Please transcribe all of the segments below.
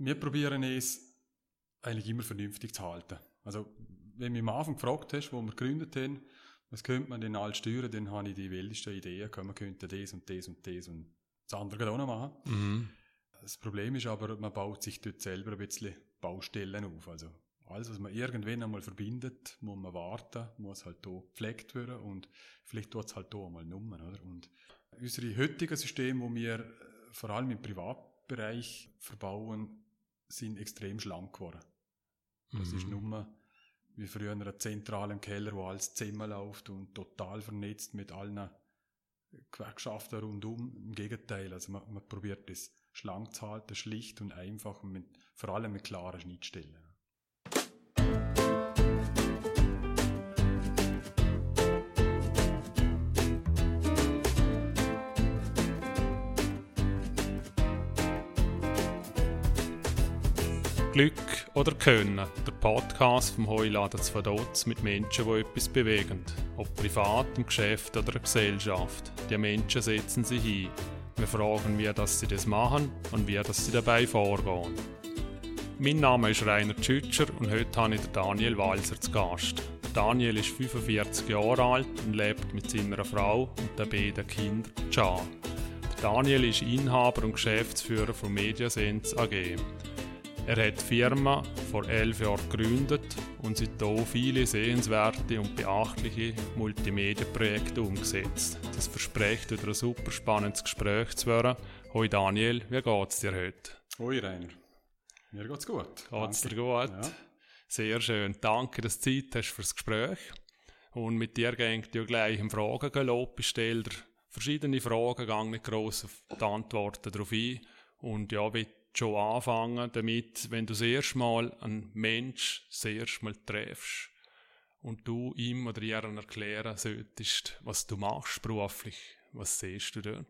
wir probieren es eigentlich immer vernünftig zu halten. Also, wenn du mich am Anfang gefragt hast, wo wir gegründet haben, was könnte man denn alles steuern, dann habe ich die wildesten Ideen, man könnte das und das und das und das andere auch noch machen. Mhm. Das Problem ist aber, man baut sich dort selber ein bisschen Baustellen auf. Also alles, was man irgendwann einmal verbindet, muss man warten, muss halt hier gepflegt werden und vielleicht tut es halt hier einmal nummer, oder? Und unsere heutigen Systeme, die wir vor allem im Privatbereich verbauen, sind extrem schlank geworden. Das ist Mhm. nur wie früher ein zentralen Keller, wo alles zusammenläuft und total vernetzt mit allen Gewerkschaften rundum. Im Gegenteil, also man, man probiert das schlank zu halten, schlicht und einfach und mit, vor allem mit klaren Schnittstellen. Glück oder Können, der Podcast vom Heuladen zu Vaduz mit Menschen, die etwas bewegen. Ob privat, im Geschäft oder in der Gesellschaft. Die Menschen setzen sich ein. Wir fragen, wie das sie das machen und wie das sie dabei vorgehen. Mein Name ist Rainer Tschütscher und heute habe ich Daniel Walser zu Gast. Daniel ist 45 Jahre alt und lebt mit seiner Frau und den beiden Kindern Can. Daniel ist Inhaber und Geschäftsführer von Mediasense AG. Er hat die Firma vor elf Jahren gegründet und seitdem viele sehenswerte und beachtliche Multimedia-Projekte umgesetzt. Das verspricht wieder ein super spannendes Gespräch zu werden. Hoi Daniel, wie geht's dir heute? Hoi Rainer, mir geht's gut. Geht's dir gut? Ja. Sehr schön. Danke, dass du Zeit hast fürs Gespräch. Und mit dir ging ja gleich im Fragengalopp. Ich stelle dir verschiedene Fragen, gehe nicht gross auf die Antworten darauf ein. Und ja, will schon anfangen damit, wenn du das erste Mal einen Mensch das erste Mal triffst und du ihm oder ihr erklären solltest, was du machst beruflich, was siehst du dort?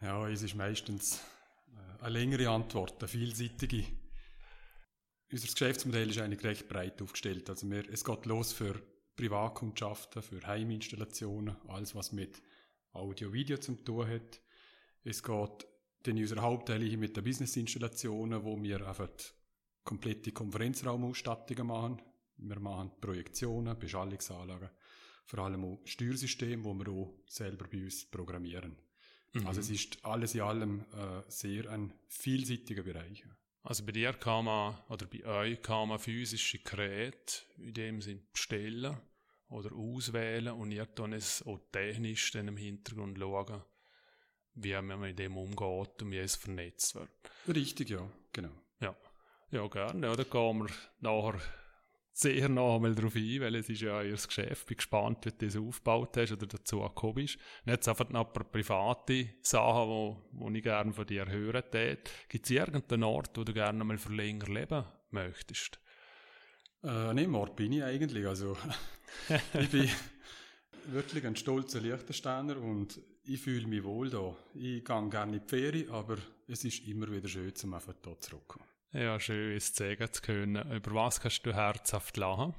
Ja, es ist meistens äh, eine längere Antwort, eine vielseitige. Unser Geschäftsmodell ist eigentlich recht breit aufgestellt. Also wir, es geht los für Privatkundschaften, für Heiminstallationen, alles was mit Audio, Video zu tun hat. Es geht dann unserer Hauptteile mit den Business-Installationen, wo wir einfach komplette Konferenzraumausstattungen machen. Wir machen Projektionen, Beschallungsanlagen, vor allem auch Steuersysteme, wo wir auch selber bei uns programmieren. Also es ist alles in allem äh, sehr ein vielseitiger Bereich. Also bei dir kann man, oder bei euch kann man physische Geräte in dem Sinn bestellen oder auswählen und ihr dann es auch technisch dann im Hintergrund schauen, wie man mit dem umgeht und wie es vernetzt wird. Richtig, ja, genau. Ja, ja gerne. Ja, da gehen wir nachher sehr einmal darauf ein, weil es ist ja euer Geschäft. Bin gespannt, wie du das aufgebaut hast oder dazu gekommen bist. Und jetzt einfach noch ein paar private Sachen, wo, wo ich gerne von dir hören tät. Gibt es irgendeinen Ort, wo du gerne mal für länger leben möchtest? Äh, dem Ort bin ich eigentlich. Also, ich bin wirklich ein stolzer Liechtensteiner und ich fühle mich wohl da. Ich gehe gerne in die Ferien, aber es ist immer wieder schön, zum einfach hier zurückzukommen. Ja, schön, es sagen zu können. Über was kannst du herzhaft lachen?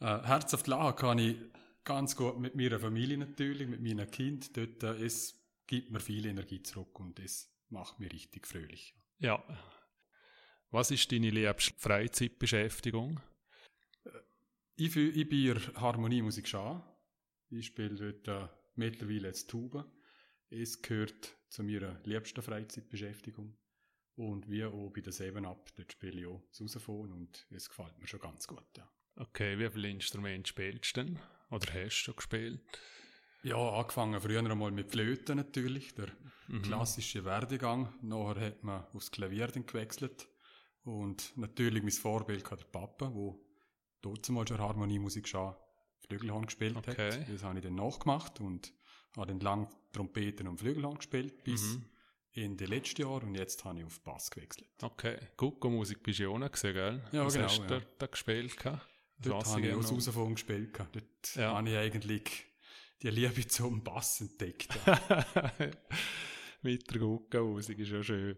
Äh, herzhaft lachen kann ich ganz gut mit meiner Familie natürlich, mit meinen Kindern. Dort, äh, es gibt mir viel Energie zurück und es macht mich richtig fröhlich. Ja. Was ist deine liebste Freizeitbeschäftigung? Ich, fühl, ich bin in Harmoniemusik Schah. Ich spiele dort äh, mittlerweile jetzt Tuba. Es gehört zu meiner liebsten Freizeitbeschäftigung. Und wie auch bei der Seven Up, dort spiele ich auch das Saxophon und es gefällt mir schon ganz gut. Ja, Okay, wie viele Instrumente spielst du denn? Oder hast du schon gespielt? ja angefangen früher einmal mit Flöten natürlich, der Mhm. klassische Werdegang. Nachher hat man aufs Klavier dann gewechselt. Und natürlich mein Vorbild war der Papa, wo dort mal schon Harmoniemusik schon Flügelhorn gespielt Okay. hat. Das habe ich dann nachgemacht und habe dann lang Trompeten und Flügelhorn gespielt bis Mhm. Ende letzten Jahr und jetzt habe ich auf Bass gewechselt. Okay, Gucko-Musik bist du auch noch gesehen, gell? Ja, Was genau, hast du ja. da, da gespielt? gehabt? Dort habe ich auch das gespielt. gehabt. Dort Ja. habe ich eigentlich die Liebe zum Bass entdeckt. Mit der Gucko-Musik ist ja schön.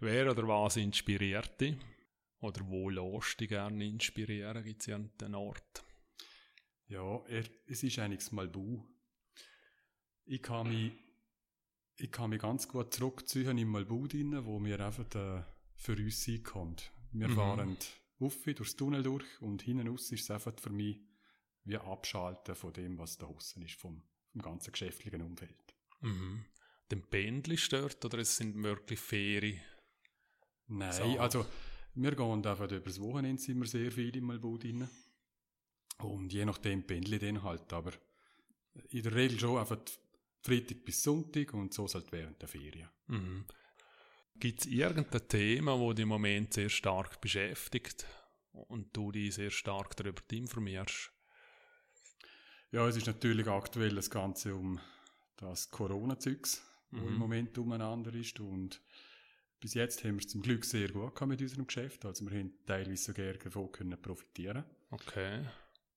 Wer oder was inspiriert dich? Oder wo lässt du dich gerne inspirieren? Gibt es ja einen Ort? Ja, er, es ist eigentlich das Malbu. Ich kann mich, ich kann mich ganz gut zurückziehen im Malbu drin, wo wir einfach äh, für uns kann. Wir Mhm. fahren auf durchs Tunnel durch und hinten raus ist es einfach für mich wie Abschalten von dem, was da draussen ist, vom, vom ganzen geschäftlichen Umfeld. Mhm. Den Pendel stört oder es sind wirklich Ferien? Nein, So. also wir gehen einfach über das Wochenende sind wir sehr viel im Malbau drin. Und je nachdem pendle ich dann halt, aber in der Regel schon einfach Freitag bis Sonntag und so halt während der Ferien. Mhm. Gibt es irgendein Thema, wo dich im Moment sehr stark beschäftigt und du dich sehr stark darüber informierst? Ja, es ist natürlich aktuell das Ganze um das Corona-Zeugs, wo Mhm. im Moment umeinander ist und bis jetzt haben wir es zum Glück sehr gut gehabt mit unserem Geschäft, also wir haben teilweise sogar davon können profitieren Okay.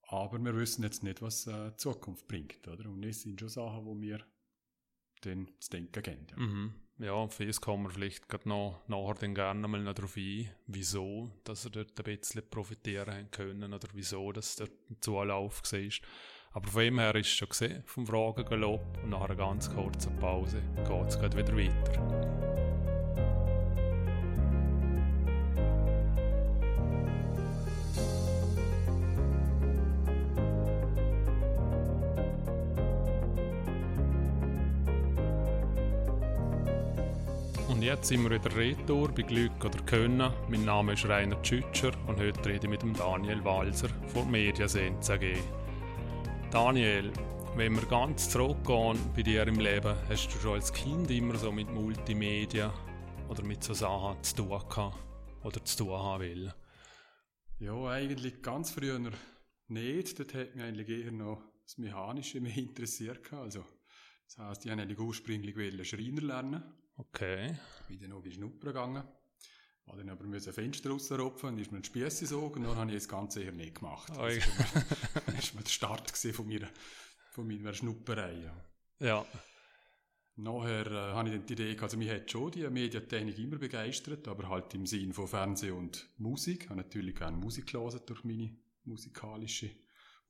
Aber wir wissen jetzt nicht, was äh, die Zukunft bringt, oder? Und das sind schon Sachen, wo wir dann zu denken geben. Ja. Mhm. Ja, das kommen wir vielleicht gerade noch nachher dann gerne mal noch darauf ein, wieso, dass er dort ein bisschen profitieren können oder wieso, dass ein Zulauf war. Aber von dem her ist es schon gesehen, vom Fragengalopp und nach einer ganz kurzen Pause geht es wieder weiter. Jetzt sind wir wieder retour bei Glück oder Können. Mein Name ist Rainer Tschütscher und heute rede ich mit dem Daniel Walser von Mediasenz AG. Daniel, wenn wir ganz zurückgehen bei dir im Leben, hast du schon als Kind immer so mit Multimedia oder mit so Sachen zu tun gehabt oder zu tun haben wollen? Ja, eigentlich ganz früher nicht. Dort hat mich eigentlich eher noch das Mechanische mehr interessiert. Also, das heisst, ich wollte eigentlich ursprünglich Schreiner lernen. Okay. Bin dann noch bei Schnupper gegangen. War dann aber müssen ein Fenster rausrupfen, dann ist mir ein Spiess gesogen, und dann habe ich das Ganze eher nicht gemacht. War mal- das war der Start von meiner, von meiner Schnupperei. Ja. Ja. Nachher äh, habe ich dann die Idee also mich hat schon die Medientechnik immer begeistert, aber halt im Sinn von Fernsehen und Musik. Ich habe natürlich gerne Musik gelesen durch meine musikalische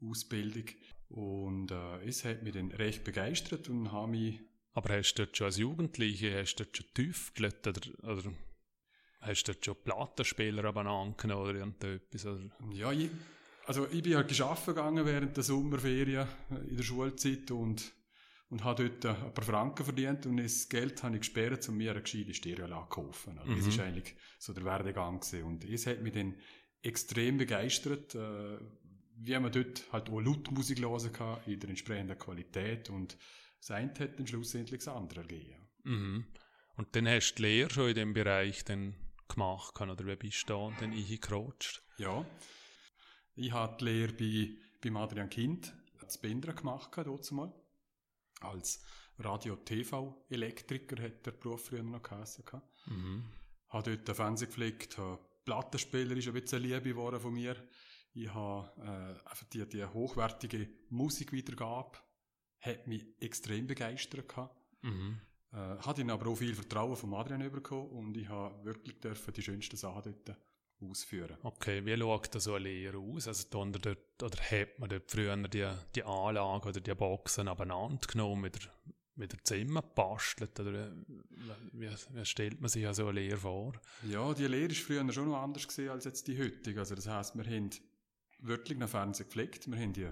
Ausbildung. Und äh, es hat mich dann recht begeistert und habe mich Aber hast du dort schon als Jugendliche, hast du dort schon tüftelt oder, oder hast du dort schon Plattenspieler abeinander genommen oder irgendetwas? Oder? Ja, ich, also ich bin halt arbeiten gegangen während der Sommerferien in der Schulzeit und, und habe dort ein paar Franken verdient und das Geld habe ich gesperrt, um mir eine gescheite Stereoanlage zu kaufen. Also Das Mhm. ist eigentlich so der Werdegang gewesen. Und es hat mich dann extrem begeistert, äh, wie man dort halt auch Lautmusik hören kann, in der entsprechenden Qualität und das eine hat dann schlussendlich das andere ergeben. Mhm. Und dann hast du die Lehre schon in dem Bereich dann gemacht, kann, oder wie bist du da dann eingerutscht? Ja. Ich habe die Lehre bei, beim Adrian Kind zu Bindra gemacht, dort mal. Als Radio-TV-Elektriker hat der Beruf früher noch geheißen. Mhm. Habe dort den Fernseher gepflegt, Plattenspieler ist ein bisschen Liebe geworden von mir. Ich habe äh, die, die hochwertige Musikwiedergabe, hat mich extrem begeistert gehabt. Mhm. Äh, hatte ihn aber auch viel Vertrauen vom Adrian bekommen und ich habe wirklich dürfen die schönsten Sachen dort ausführen. Okay, wie schaut da so eine Lehre aus? Also ihr dort, oder hat man dort früher die, die Anlage oder die Boxen abeinander genommen, wieder, wieder zusammengebastelt? Oder wie, wie, stellt man sich so eine Lehre vor? Ja, die Lehre ist früher schon noch anders gesehen als jetzt die heutige. Also das heisst, wir haben wirklich nach Fernsehen gepflegt, wir haben die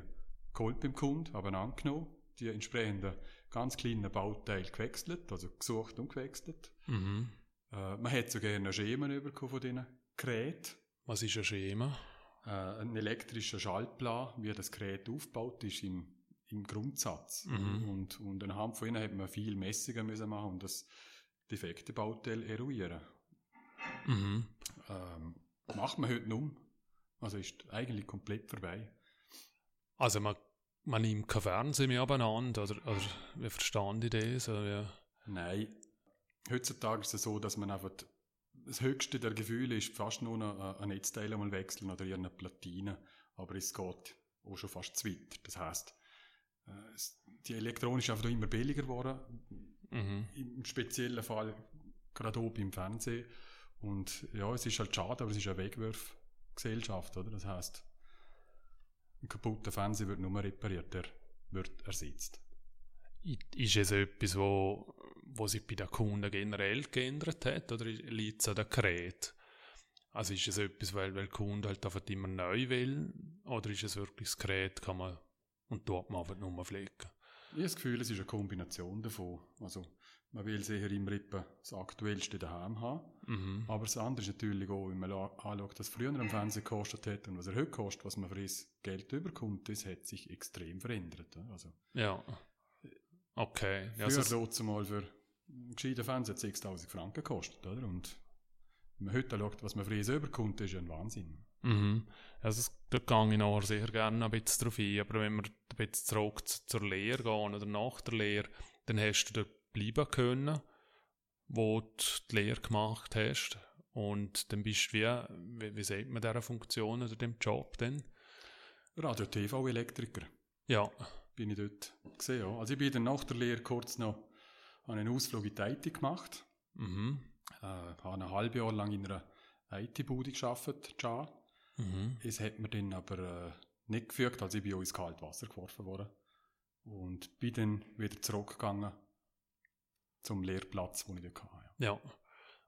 geholt beim Kunden, aber angenommen, die entsprechenden ganz kleinen Bauteile gewechselt, also gesucht und gewechselt. Mhm. Äh, man hat sogar einen Schemen bekommen von diesen Geräten. Was ist ein Schema? Äh, ein elektrischer Schaltplan, wie das Gerät aufgebaut ist im, im Grundsatz. Mhm. Und, und anhand von ihnen hat man viel Messungen müssen machen und das defekte Bauteil eruieren. Mhm. Ähm, macht man heute um. Also ist eigentlich komplett vorbei. Also man, man nimmt kein Fernsehen mehr abeinander, oder, oder wie verstand ich das? Oder? Nein. Heutzutage ist es so, dass man einfach das höchste der Gefühle ist fast nur ein- ein Netzteil einmal wechseln oder eine Platine. Aber es geht auch schon fast zu weit. Das heisst, äh, die Elektronik ist einfach immer billiger geworden. Mhm. Im speziellen Fall gerade auch beim Fernsehen. Und ja, es ist halt schade, aber es ist eine Wegwurfgesellschaft, oder? Das heisst, ein kaputter Fernseher wird nur repariert, der wird ersetzt. Ist es etwas, wo, wo sich bei den Kunden generell geändert hat, oder liegt es an der Gerät? Also ist es etwas, weil, weil der Kunde halt einfach immer neu will, oder ist es wirklich das Gerät, kann man, und tut man einfach nur pflegen? Ich habe das Gefühl, es ist eine Kombination davon. Also, man will sicher immer das Aktuellste daheim haben. Mhm. Aber das andere ist natürlich auch, wenn man anschaut, was früher am Fernsehen gekostet hat und was er heute kostet, was man für das Geld überkommt, das hat sich extrem verändert. Also, ja. Okay. Ja, früher so also, mal für einen gescheiten Fernseher 6000 Franken gekostet, oder? Und wenn man heute schaut, was man für das überkommt, ist ja ein Wahnsinn. Mhm. Also, da gehe ich nachher sehr gerne ein bisschen drauf ein. Aber wenn wir ein bisschen zurück zur Lehre gehen oder nach der Lehre, dann hast du dort bleiben können, wo du die Lehre gemacht hast. Und dann bist du wie, wie, wie sagt man dieser Funktion oder dem Job denn? Radio-TV-Elektriker. Ja. Bin ich dort gesehen, ja. Also ich bin dann nach der Lehre kurz noch einen Ausflug in die IT gemacht. Mhm. Äh, habe ein halbes Jahr lang in einer IT-Bude gearbeitet, ja. Mhm. Es hat mir dann aber äh, nicht gefügt, also ich bin auch ins kalte Wasser geworfen worden. Und bin dann wieder zurückgegangen zum Lehrplatz, den ich da hatte. Ja.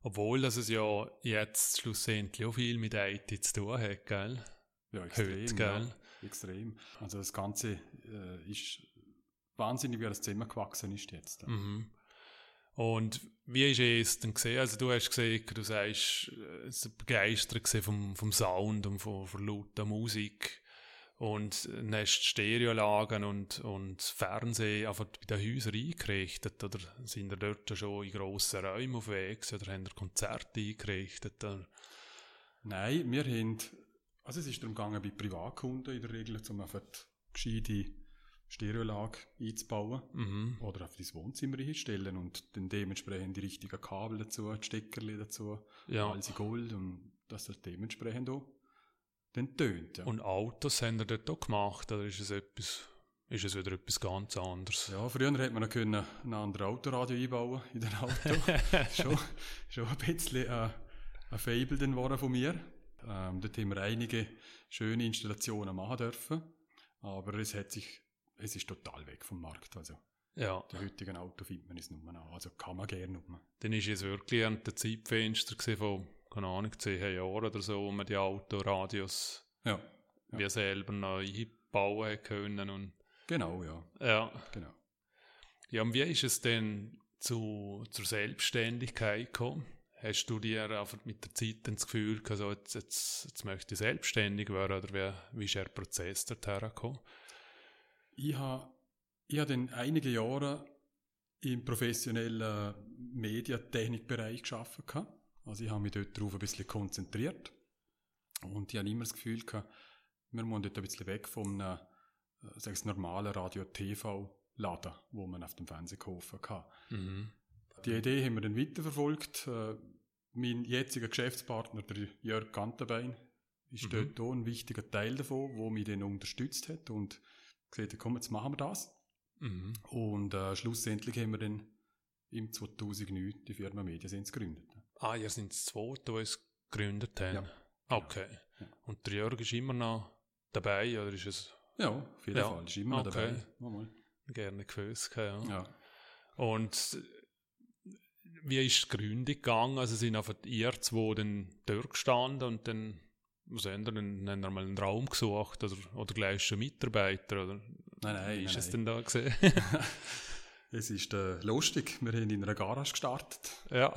Obwohl dass es ja jetzt schlussendlich auch viel mit IT zu tun hat, gell? Ja, extrem. Heute, gell? Ja, extrem. Also das Ganze äh, ist wahnsinnig, wie das Zimmer gewachsen ist jetzt. Mhm. Und wie ist es denn gesehen? Also du hast gesehen, du sagst, es begeistert vom, vom Sound und von, von lauter Musik und dann hast Stereolagen und, und Fernsehen einfach bei den Häusern eingerichtet oder sind ihr dort schon in grossen Räumen unterwegs oder haben ihr Konzerte eingerichtet? Oder? Nein, wir haben, also es ist darum gegangen, bei Privatkunden in der Regel, um einfach gescheite Stereolage einzubauen mhm. oder auf das Wohnzimmer einstellen und dann dementsprechend die richtigen Kabel dazu, die Steckerli dazu, ja. alles Gold und das halt dementsprechend auch dann tönt. Ja. Und Autos haben ihr dort auch gemacht oder ist es etwas, ist es wieder etwas ganz anderes? Ja, früher hätte man noch können ein anderes Autoradio einbauen in den Auto. schon, schon ein bisschen äh, ein Fable dann von mir. Ähm, dort haben wir einige schöne Installationen machen dürfen. Aber es hat sich es ist total weg vom Markt. Also, ja. Die heutigen Auto findet man es nur noch. Also kann man gerne nur. Dann ist es wirklich ein Zeitfenster von, keine Ahnung, zehn Jahren oder so, wo man die Autoradios ja. ja. wie selber neu bauen können. Und genau, ja. Ja. Genau. Ja, und wie ist es denn zu, zur Selbstständigkeit gekommen? Hast du dir einfach mit der Zeit das Gefühl gehabt, also jetzt, jetzt, jetzt möchte ich selbstständig werden oder wie, wie ist der Prozess dorthin gekommen? Ich habe ich hab dann einige Jahre im professionellen Mediatechnikbereich gearbeitet. Also ich habe mich dort darauf ein bisschen konzentriert. Und ich habe immer das Gefühl gehabt, wir müssen dort ein bisschen weg vom äh, sag normalen Radio-TV-Laden, wo man auf dem Fernsehen kaufen kann. Mhm. Die Idee haben wir dann weiterverfolgt. Äh, mein jetziger Geschäftspartner, der Jörg Gantenbein, ist mhm. dort auch ein wichtiger Teil davon, wo mich dann unterstützt hat und gesagt, komm, jetzt machen wir das. Mhm. Und äh, schlussendlich haben wir dann im 2009 die Firma Mediasens gegründet. Ah, ihr seid das zweite, die es gegründet haben? Ja. Okay. Ja. Und der Jörg ist immer noch dabei, oder ist es... Ja, auf jeden ja. Fall, ist immer okay. dabei. Mal. Gerne gewusst, ja. ja. Und wie ist die Gründung gegangen? Also sind einfach ihr zwei dann dort gestanden und dann was haben wir denn? Haben wir mal einen Raum gesucht oder, oder gleich schon Mitarbeiter? Oder? Nein, nein. Wie ist nein, es nein. denn da gesehen? Es ist äh, lustig. Wir haben in einer Garage gestartet. Ja,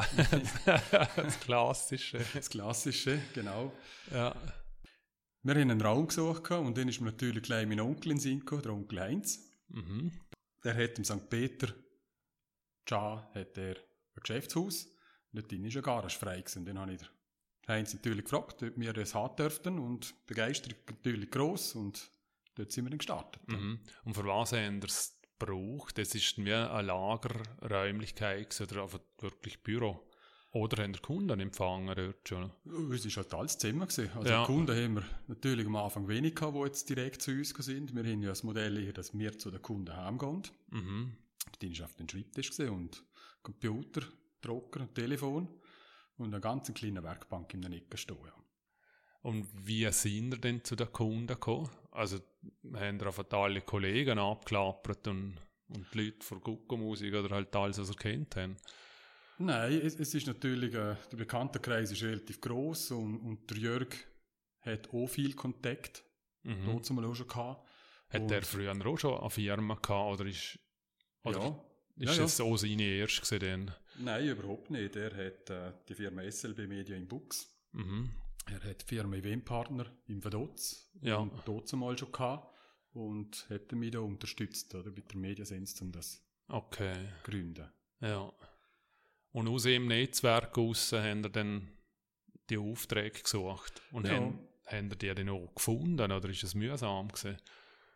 das Klassische. Das Klassische, genau. Ja. Wir haben einen Raum gesucht und dann ist mir natürlich gleich mein Onkel in gekommen, der Onkel Heinz. Mhm. Der hat im St. Peter, Ja, hat er ein Geschäftshaus. Und dort war eine Garage frei. Gewesen. Dann habe ich sie natürlich gefragt, ob wir das haben dürften und Begeisterung natürlich gross und dort sind wir dann gestartet. Mhm. Und für was haben wir es gebraucht? Das ist wie eine Lagerräumlichkeit oder einfach wirklich Büro? Oder haben die Kunden empfangen dort schon? Es war halt alles Zimmer. Gewesen. Also ja. Kunden haben wir natürlich am Anfang wenig gehabt, die jetzt direkt zu uns sind. Wir haben ja das Modell hier, dass wir zu den Kunden heimgehen. Mhm. Die war auf dem Schreibtisch und Computer, Drucker, Telefon und eine ganz kleine Werkbank in der Ecke stehen. Und wie sind ihr denn zu den Kunden gekommen? Also haben ihr einfach alle Kollegen abgeklappert und, Und die Leute von Gucko-Musik oder halt alles, was er kennt haben. Nein, es, es ist natürlich, äh, der Bekanntenkreis ist relativ groß und, und der Jörg hat auch viel Kontakt, Mhm. dort mal auch schon gehabt. Hat Und- er früher auch schon eine Firma gehabt oder ist, oder ja, ist ja, das so seine erste dann? Nein, überhaupt nicht. Er hat äh, die Firma SLB Media in Bux. Mhm. Er hat die Firma Eventpartner im Vaduz. Ja. Und dort mal schon gehabt. Und hat mich da unterstützt, oder, mit der Mediasense, um das Okay, zu gründen. ja. Und aus dem Netzwerk raus haben wir dann die Aufträge gesucht. Und Ja. haben, haben die dann auch gefunden oder ist es mühsam gewesen?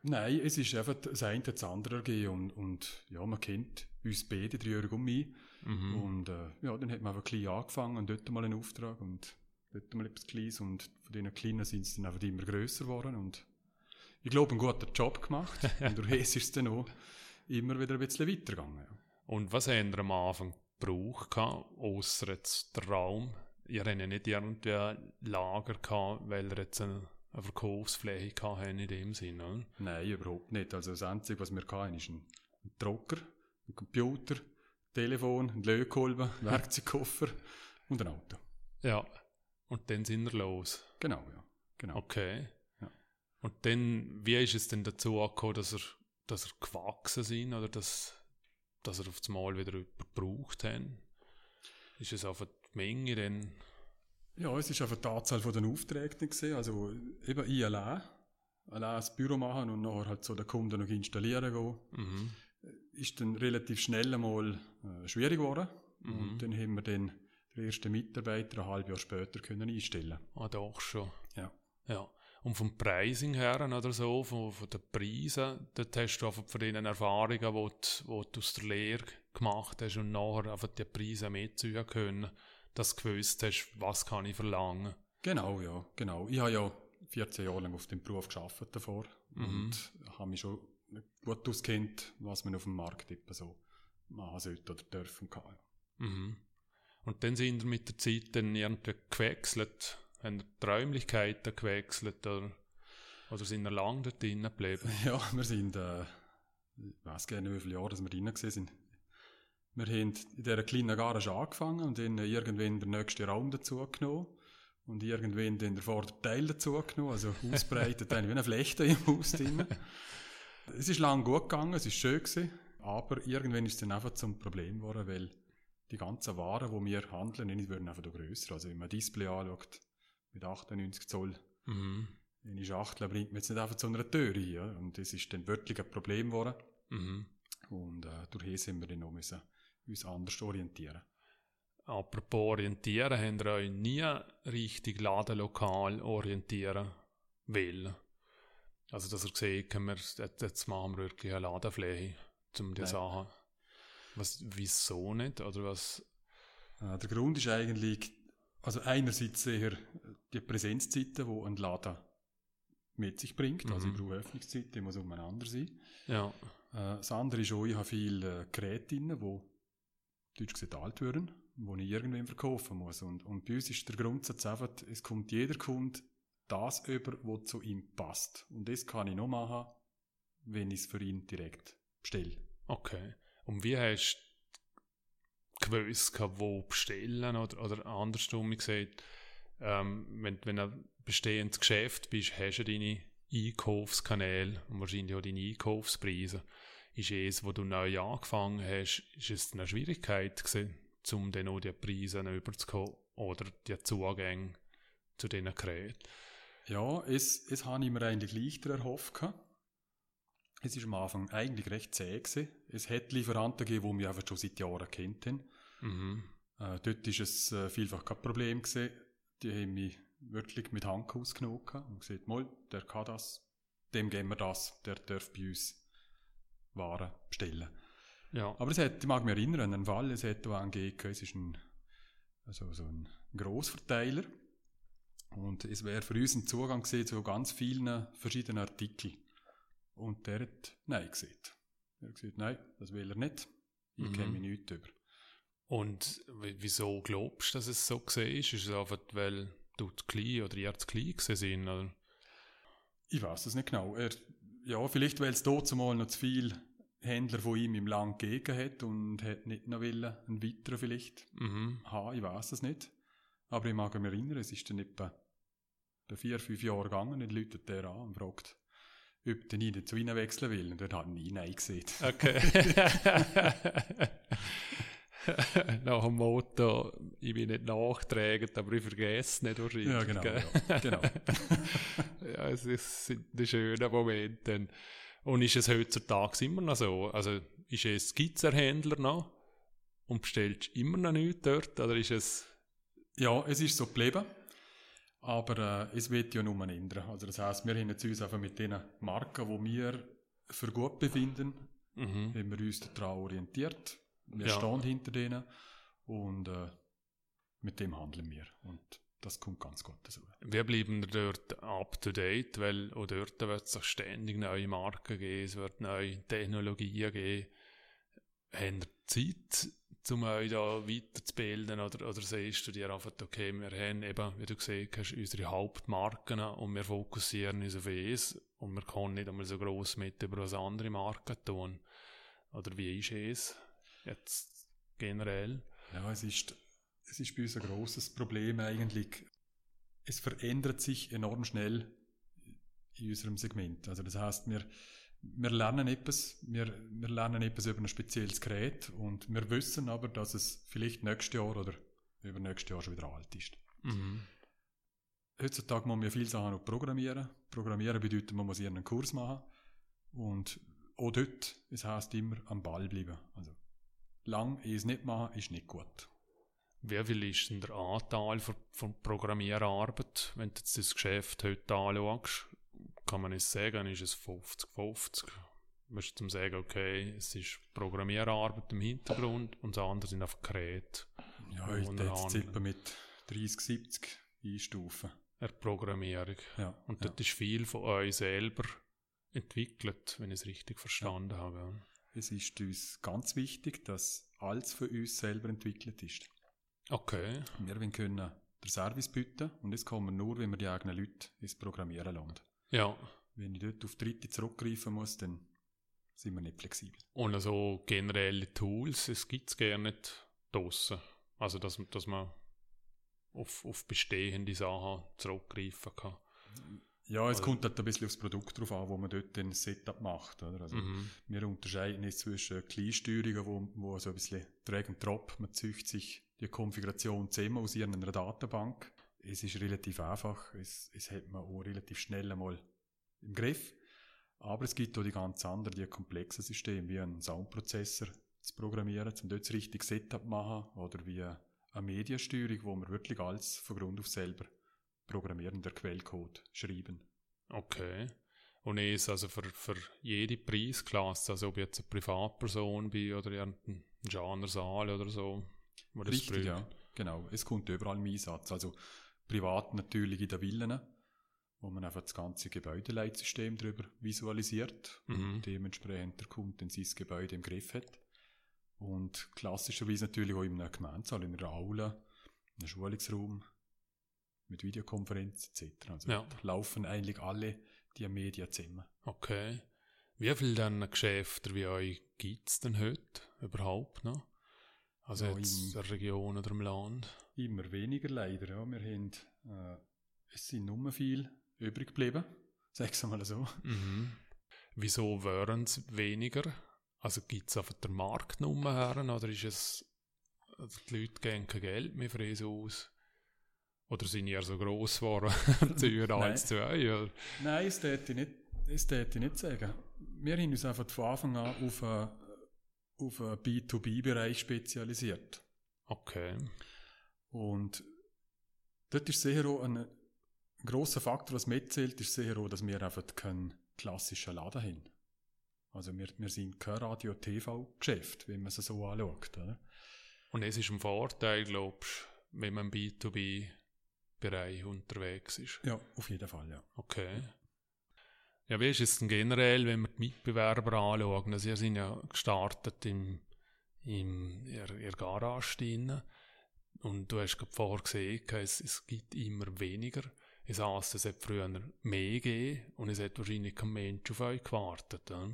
Nein, es ist einfach das eine das andere gegeben und, und ja, man kennt uns beide, Jörg und mich. Mhm. Und äh, ja, dann hat man einfach klein angefangen und dort mal einen Auftrag und dort mal etwas Kleines und von diesen Kleinen sind es dann einfach immer grösser geworden und ich glaube, einen guten Job gemacht und durch das ist es dann auch immer wieder ein bisschen weitergegangen. Und was habt ihr am Anfang gebraucht, ausser jetzt der Raum? Ihr habt ja nicht irgendwie ein Lager gehabt, weil ihr jetzt eine, eine Verkaufsfläche gehabt habt in dem Sinne, oder? Nein, überhaupt nicht. Also das Einzige, was wir hatten, ist ein, ein Drucker, ein Computer, Telefon, ein Lötkolben, ein Werkzeugkoffer und ein Auto. Ja. Und dann sind wir los. Genau, ja. Genau. Okay. Ja. Und dann, wie ist es denn dazu gekommen, dass er, dass er gewachsen sind oder dass, dass er auf das Mal wieder jemanden gebraucht haben? Ist es einfach die Menge dann? Ja, es ist einfach die Anzahl von den Aufträgen gesehen. Also eben ich allein, allein das Büro machen und nachher halt so den Kunden noch installieren gehen, Mhm. ist dann relativ schnell einmal äh, schwierig geworden. Mhm. Und dann haben wir dann den ersten Mitarbeiter ein halbes Jahr später können einstellen. Ah, doch schon. Ja. Ja. Und vom Pricing her oder so, von, von den Preisen, dort hast du einfach von den Erfahrungen, die du, die du aus der Lehre gemacht hast und nachher einfach die Preise mitziehen können, dass du gewusst hast, was kann ich verlangen. Genau, ja, genau. Ich habe ja 14 Jahre lang auf dem Beruf geschafft davor Mhm. und habe mich schon gut auskennt, was man auf dem Markt eben so machen sollte oder dürfen kann. Mhm. Und dann sind wir mit der Zeit dann irgendwie gewechselt, haben die Räumlichkeiten gewechselt oder, oder sind wir lange dort drinnen geblieben? Ja, wir sind, äh, ich weiß gar nicht, wie viele Jahre dass wir drin gewesen sind. Wir haben in dieser kleinen Garage angefangen und dann irgendwann den nächsten Raum dazu genommen. Und irgendwann dann den Vorderteil dazu genommen, also ausbreitet wie eine Flechte im Haus drin. Es ist lang gut gegangen, es ist schön gewesen, aber irgendwann ist es dann einfach zum Problem geworden, weil die ganzen Waren, die wir handeln, die werden einfach grösser. Also wenn man ein Display anschaut, mit 98 Zoll, Mhm. eine Schachtel bringt man jetzt nicht einfach zu einer Tür hier. Und das ist dann wirklich ein Problem geworden. Mhm. Und äh, durch sind wir dann auch müssen uns anders orientieren. Apropos orientieren, haben wir euch nie richtig Ladenlokal orientieren wollen. Also, dass ihr gesehen habt, wir, jetzt, jetzt machen wir wirklich eine Ladenfläche, um die Nein. Sachen. Was, wieso nicht? Oder was? Äh, der Grund ist eigentlich, also einerseits eher die Präsenzzeiten, die ein Laden mit sich bringt. Also Mhm. ich brauche Öffnungszeit, die muss umeinander sein. Ja. Äh, das andere ist auch, ich habe viele äh, Geräte drin, die deutsch gesagt alt werden, die ich irgendwann verkaufen muss. Und, und bei uns ist der Grundsatz einfach, es kommt jeder Kunde das über, was zu ihm passt. Und das kann ich nur machen, wenn ich es für ihn direkt bestelle. Okay. Und wie hast du gewusst, wo bestellen? Oder, oder andersrum gesagt, ähm, wenn, wenn du ein bestehendes Geschäft bist, hast du deine Einkaufskanäle und wahrscheinlich auch deine Einkaufspreise. Ist es, wo du neu angefangen hast, ist es eine Schwierigkeit gewesen, um dann auch die Preise überzukommen oder die Zugänge zu diesen Geräten? Ja, es, es habe ich mir eigentlich leichter erhofft. gehabt. Es ist am Anfang eigentlich recht zäh gewesen. Es hat Lieferanten gegeben, die mich einfach schon seit Jahren kennt haben. Mhm. Äh, dort ist es äh, vielfach kein Problem gewesen. Die haben mich wirklich mit Hand ausgenommen und gesagt, mal, der kann das, dem geben wir das, der darf bei uns Waren bestellen. Ja. Aber es hat, ich mag mich erinnern an einen Fall, es hat einen gegeben, es ist ein, also so ein Grossverteiler und es wäre für uns ein Zugang gewesen zu ganz vielen verschiedenen Artikeln. Und der hat Nein gesagt. Er hat gesagt, nein, das will er nicht. Ich Mhm. kenne mich nicht über. Und wieso glaubst du, dass es so war? Ist es einfach, weil du zu klein oder ihr zu klein sind? Oder? Ich weiß es nicht genau. Er, ja, vielleicht, weil es dort zumal noch zu viel Händler von ihm im Land gegeben hat und hat nicht noch wollen, einen weiteren vielleicht Mhm. haben, ich weiß es nicht. Aber ich mag mich erinnern, es ist dann etwa bei vier, fünf Jahren gegangen, dann läutet der an und fragt, ob der nie zu ihnen wechseln will. Und dort hat er nie Nein gesehen. Okay. Nach dem Motto, ich bin nicht nachträgend, aber ich vergesse nicht wahrscheinlich. Ja, genau. Ja, genau. ja, es ist- sind die schönen Momente. Und ist es heutzutage immer noch so? Also ist es Skizerhändler noch und bestellst immer noch nichts dort? Oder ist es... ja, es ist so geblieben. Aber äh, es wird ja nur ändern. Also das heisst, wir haben jetzt uns einfach mit den Marken, die wir für gut befinden, Mhm. haben wir uns daran orientiert. Wir Ja. stehen hinter denen und äh, mit dem handeln wir. Und das kommt ganz gut dazu. Wir bleiben dort up to date, weil auch dort wird es auch ständig neue Marken geben, es wird neue Technologien geben. Haben ihr Zeit, um euch da weiterzubilden oder, oder siehst du dir einfach, okay, wir haben eben, wie du gesehen hast, unsere Hauptmarken und wir fokussieren uns auf es und wir können nicht einmal so gross mit über was andere Marken tun. Oder wie ist es jetzt generell? Ja, es ist, es ist bei uns ein großes Problem eigentlich. Es verändert sich enorm schnell in unserem Segment. Also das heißt, wir, wir lernen etwas, wir, wir lernen etwas über ein spezielles Gerät und wir wissen aber, dass es vielleicht nächstes Jahr oder übernächstes Jahr schon wieder alt ist. Mhm. Heutzutage muss man viele Sachen noch programmieren. Programmieren bedeutet, man muss einen Kurs machen. Und auch dort, es heisst immer, am Ball bleiben. Also, lang es nicht machen, ist nicht gut. Wie viel ist denn der Anteil von, von Programmierarbeit, wenn du jetzt das Geschäft heute anschaust? Kann man es sagen, ist es 50-50? Würdest du zum sagen, okay, es ist Programmierarbeit im Hintergrund und das andere sind einfach Geräte, Ja, ich Und würde etwa mit 30, 70 einstufen. der Programmierung. Ja, Und ja. dort ist viel von euch selber entwickelt, wenn ich es richtig verstanden habe. Es ist uns ganz wichtig, dass alles für uns selber entwickelt ist. Okay, Wir können den Service bieten und das man nur, wenn wir die eigenen Leute ins Programmieren lassen. Ja. Wenn ich dort auf Dritte zurückgreifen muss, dann sind wir nicht flexibel. Und also generelle Tools, es gibt es gerne nicht draussen. Also, dass, dass man auf, auf bestehende Sachen zurückgreifen kann. Ja, es Also- kommt halt ein bisschen aufs Produkt drauf an, wo man dort den Setup macht. Oder? Also, Mhm. Wir unterscheiden jetzt zwischen Kleinsteuerungen, wo, wo so ein bisschen Drag and Drop, man zücht sich die Konfiguration zusammen aus irgendeiner Datenbank. Es ist relativ einfach, es, es hat man auch relativ schnell einmal im Griff. Aber es gibt auch die ganz anderen, die komplexen Systeme, wie einen Soundprozessor zu programmieren, um dort das richtige Setup zu machen, oder wie eine Mediensteuerung, wo wir wirklich alles von Grund auf selber programmieren, der Quellcode schreiben. Okay. Und es also für, für jede Preisklasse, also ob ich jetzt eine Privatperson bin oder irgendein Genresaal oder so, Richtig, ja. Genau. Es kommt überall im Einsatz. Also privat natürlich in den Villen, wo man einfach das ganze Gebäudeleitsystem darüber visualisiert Mhm. und dementsprechend der Kunde dann sein Gebäude im Griff hat. Und klassischerweise natürlich auch in einem Gemeinsaal, in einer Aula, in einem Schulungsraum, mit Videokonferenz etc. Also Ja. laufen eigentlich alle die Medien zusammen. Okay. Wie viele dann Geschäfte wie euch gibt es denn heute überhaupt noch? Also Ja, jetzt in der Region oder im Land? Immer weniger leider, ja. Wir haben, äh, es sind nur viel übrig geblieben, sag's mal so. Mhm. Wieso wären es weniger? Also gibt es einfach der Markt nur her oder ist es, also die Leute geben kein Geld mehr für es aus? Oder sind ihr so gross geworden, Nein. als zwei? Oder? Nein, das täte ich nicht, das ich nicht sagen. Wir haben uns einfach von Anfang an auf einen, auf einen B2B-Bereich spezialisiert. Okay. Und dort ist sicher auch ein, grosser Faktor, was mitzählt, ist sicher auch, dass wir einfach keinen klassischen Laden haben. Also wir, wir sind kein Radio-TV-Geschäft, wenn man es so anschaut. Oder? Und es ist ein Vorteil, glaubst du, wenn man im B2B-Bereich unterwegs ist? Ja, auf jeden Fall, ja. Okay. Ja, wie ist es denn generell, wenn wir die Mitbewerber anschauen? Also, ihr sind ja gestartet im, im, in der- in der Garage drin. Und du hast vorher gesehen, es, es gibt immer weniger. Es heisst, es hat früher mehr gegeben und es hat wahrscheinlich kein Mensch auf euch gewartet. Oder?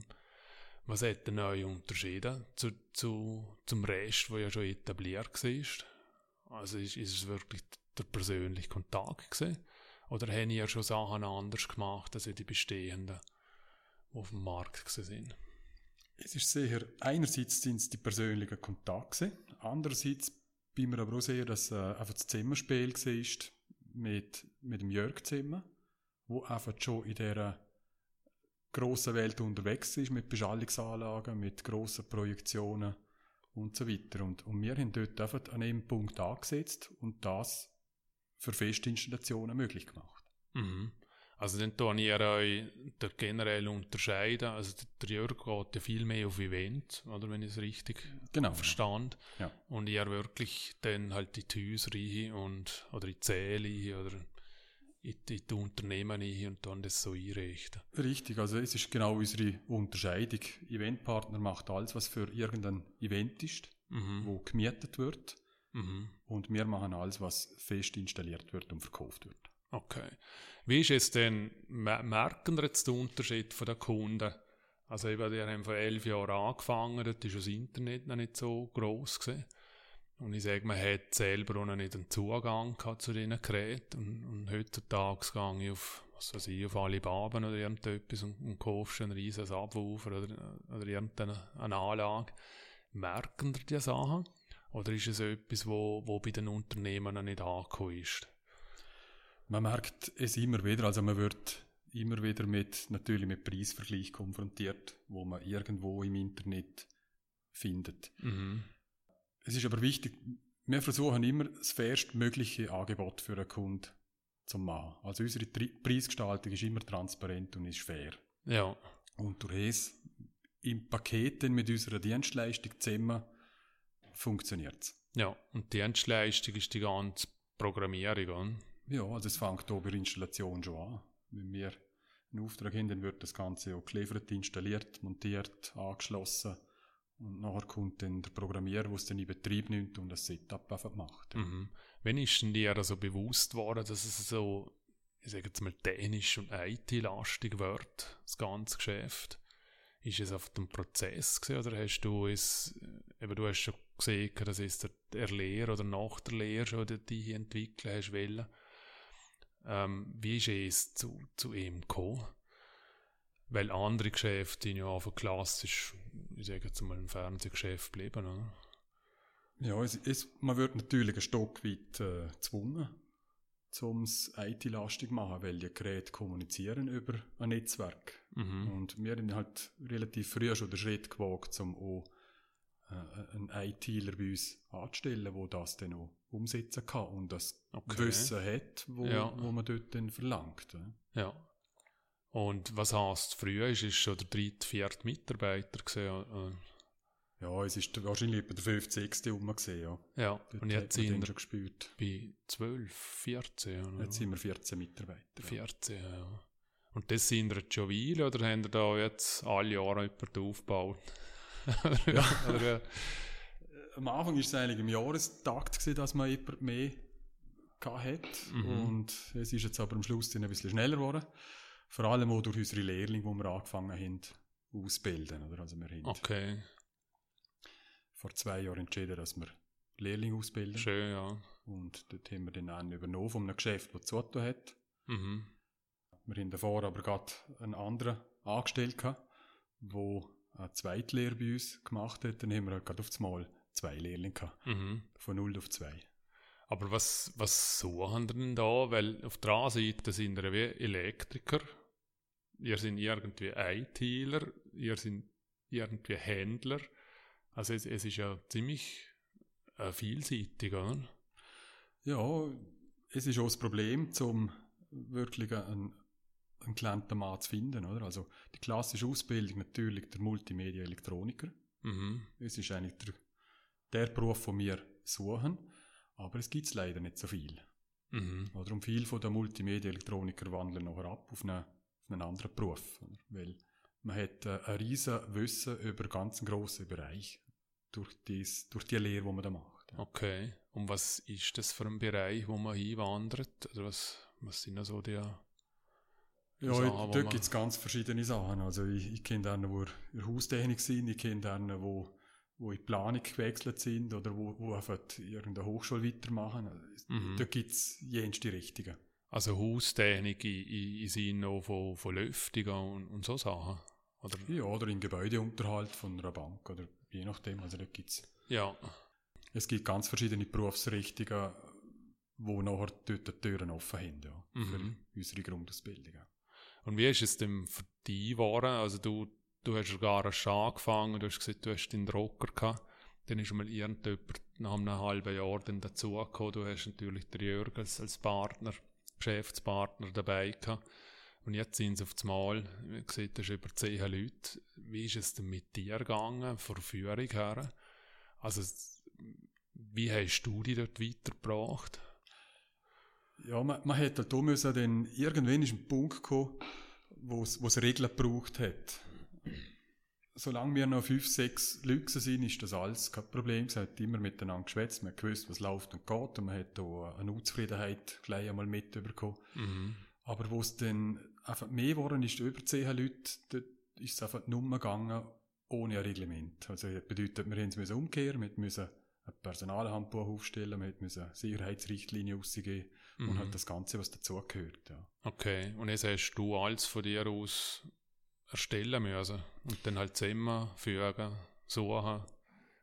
Was hat denn neue Unterschiede zu, zu, zum Rest, wo ja schon etabliert war? Also ist, ist es wirklich der persönliche Kontakt gewesen? Oder haben ihr schon Sachen anders gemacht als die bestehenden, die auf dem Markt sind? Es ist sehr, einerseits sind es die persönlichen Kontakte, andererseits bin mir aber auch sehr, dass äh, einfach das Zimmerspiel war mit, mit dem Jörg Zimmer, wo einfach schon in dieser grossen Welt unterwegs ist, mit Beschallungsanlagen, mit grossen Projektionen und so weiter. Und, und wir haben dort einfach an einem Punkt angesetzt und das für Festinstallationen möglich gemacht. Mhm. Also dann tue ich euch generell unterscheiden. Also der Jörg geht ja viel mehr auf Event, oder wenn ich es richtig genau, verstand. Ja. Und ihr wirklich dann halt in die Häuser und oder in die Zähle oder in die, in die Unternehmen und dann das so einrichten. Richtig, also es ist genau unsere Unterscheidung. Eventpartner macht alles, was für irgendein Event ist, mhm. wo gemietet wird. Mhm. Und wir machen alles, was fest installiert wird und verkauft wird. Okay. Wie ist es denn, merken wir jetzt den Unterschied von den Kunden? Also eben, die haben vor elf Jahren angefangen, dort war das Internet noch nicht so gross gewesen. Und ich sage, man hat selber noch nicht einen Zugang zu diesen Geräten. Und, und heutzutage gehe ich auf, was weiß ich, auf Alibaba oder irgendetwas und, und kaufst einen riesen Subwoofer oder, oder irgendeine Anlage. Merken die diese Sachen? Oder ist es etwas, wo, wo bei den Unternehmen noch nicht angekommen ist? Man merkt es immer wieder, also man wird immer wieder mit, natürlich mit Preisvergleich konfrontiert, wo man irgendwo im Internet findet. Mhm. Es ist aber wichtig, wir versuchen immer das fairstmögliche Angebot für einen Kunden zu machen. Also unsere Preisgestaltung ist immer transparent und ist fair. Ja. Und durch es im Paket mit unserer Dienstleistung zusammen funktioniert es. Ja, und die Dienstleistung ist die ganze Programmierung, oder? Ja, also es fängt hier bei der Installation schon an. Wenn wir einen Auftrag haben, dann wird das Ganze auch geliefert, installiert, montiert, angeschlossen. Und nachher kommt dann der Programmierer, der es dann in Betrieb nimmt und das Setup einfach macht. Mhm. Wann ist denn dir also bewusst worden, dass es so, ich sage jetzt mal, technisch und IT-lastig wird, das ganze Geschäft? Ist es auf dem Prozess gewesen, oder hast du es, eben du hast schon gesehen, dass es der, der Lehre oder nach der Lehre schon die entwickeln hast wollen? Ähm, wie ist es zu, zu ihm gekommen? Weil andere Geschäfte sind ja einfach klassisch, ich sage jetzt mal, ein Fernsehgeschäft geblieben, oder? Ja, es, es, man wird natürlich ein Stück weit äh, gezwungen, um es IT-lastig zu machen, weil die Geräte kommunizieren über ein Netzwerk. Mhm. Und wir haben halt relativ früh schon den Schritt gewagt, um auch äh, einen ITler bei uns anzustellen, der das dann auch umsetzen kann und das okay. Wissen hat, wo, ja. wo man dort dann verlangt. Ja. Und was heißt früher? Ist es schon der dritte, vierte Mitarbeiter gesehen? Äh? Ja, es ist wahrscheinlich etwa der 50. rum gesehen, ja. Ja, dort und jetzt sind wir schon gespürt. bei 12, 14. Oder? Jetzt sind wir 14 Mitarbeiter. 14, ja. ja. Und das sind wir jetzt schon Weile, oder haben wir da jetzt alle Jahre jemanden aufgebaut? ja. oder, am Anfang war es eigentlich im Jahrestakt, gewesen, dass man jemand mehr hatte. Mhm. Und es ist jetzt aber am Schluss dann ein bisschen schneller geworden. Vor allem auch durch unsere Lehrlinge, die wir angefangen haben auszubilden. Oder? Also wir haben okay. vor zwei Jahren entschieden, dass wir Lehrlinge ausbilden. Schön, ja. Und dort haben wir dann einen übernommen von einem Geschäft, das Zotto hat. Mhm. Wir haben davor aber gerade einen anderen angestellt, der eine Zweitlehre bei uns gemacht hat. Dann haben wir halt gerade auf das Mal zwei Lehrlinge gehabt. Mhm. Von 0 auf 2. Aber was, was suchen denn da? Weil auf der einen Seite sind wir wie Elektriker, ihr seid irgendwie ITler, ihr seid irgendwie Händler. Also es, es ist ja ziemlich äh, vielseitig, oder? Ja, es ist auch das Problem, um wirklich einen, einen gelernten Mann zu finden. Oder? Also die klassische Ausbildung natürlich der Multimedia-Elektroniker. Mhm. Es ist eigentlich der der Beruf, den wir suchen, aber es gibt leider nicht so viel. Mhm. Oder um viel von der Multimedia-Elektroniker wandeln nachher ab auf einen, auf einen anderen Beruf. Weil man hat äh, ein riesen Wissen über ganz einen grossen Bereich durch, dies, durch die Lehre, die man da macht. Okay. Und was ist das für ein Bereich, wo man hinwandert? Oder was, was sind da so die, Ja, Sachen, dort gibt es ganz verschiedene Sachen. Also ich, ich kenne einen, die in der Haustechnik sind, ich kenne einen, die wo in die Planung gewechselt sind oder wo, wo einfach irgendeine Hochschule weitermachen. Mhm. Da gibt es jenste Richtige. Also Haustechnik in, in Sinne von, von Lüftungen und, und so Sachen? Oder? Ja, oder im Gebäudeunterhalt von einer Bank oder je nachdem. Also da gibt's. Ja. Es gibt ganz verschiedene Berufsrichtungen, wo nachher dort die Türen offen haben, ja, mhm. für unsere Grundausbildung. Und wie ist es denn für dich geworden? Also du, du hast gar schon angefangen, du hast gesagt, du hast den Rocker gehabt. Dann ist mal irgendjemand nach einem halben Jahr dann dazugekommen. Du hast natürlich den Jürgen als, Partner, Geschäftspartner dabei gehabt. Und jetzt sind sie auf das Mal, wie gesagt, das über zehn Leute. Wie ist es denn mit dir gegangen, von Führung her? Also, wie hast du dich dort weitergebracht? Ja, man, man hätte halt da müssen, dann irgendwann ist ein Punkt gekommen, wo es Regeln gebraucht hat. Solange wir noch fünf, sechs Leute sind, ist das alles kein Problem. Es hat immer miteinander geschwätzt, man hat gewusst, was läuft und geht und man hat da eine Unzufriedenheit gleich einmal mitbekommen. Mhm. Aber wo es dann einfach mehr geworden ist, über zehn Leute, dort ist es einfach nur gegangen, ohne ein Reglement. Also, das bedeutet, wir müssen umkehren, wir müssen ein Personalhandbuch aufstellen, wir müssen Sicherheitsrichtlinien rausgeben mhm. und halt das Ganze, was dazugehört. Ja. Okay, und jetzt hast du alles von dir aus erstellen müssen und dann halt zusammenfügen, suchen.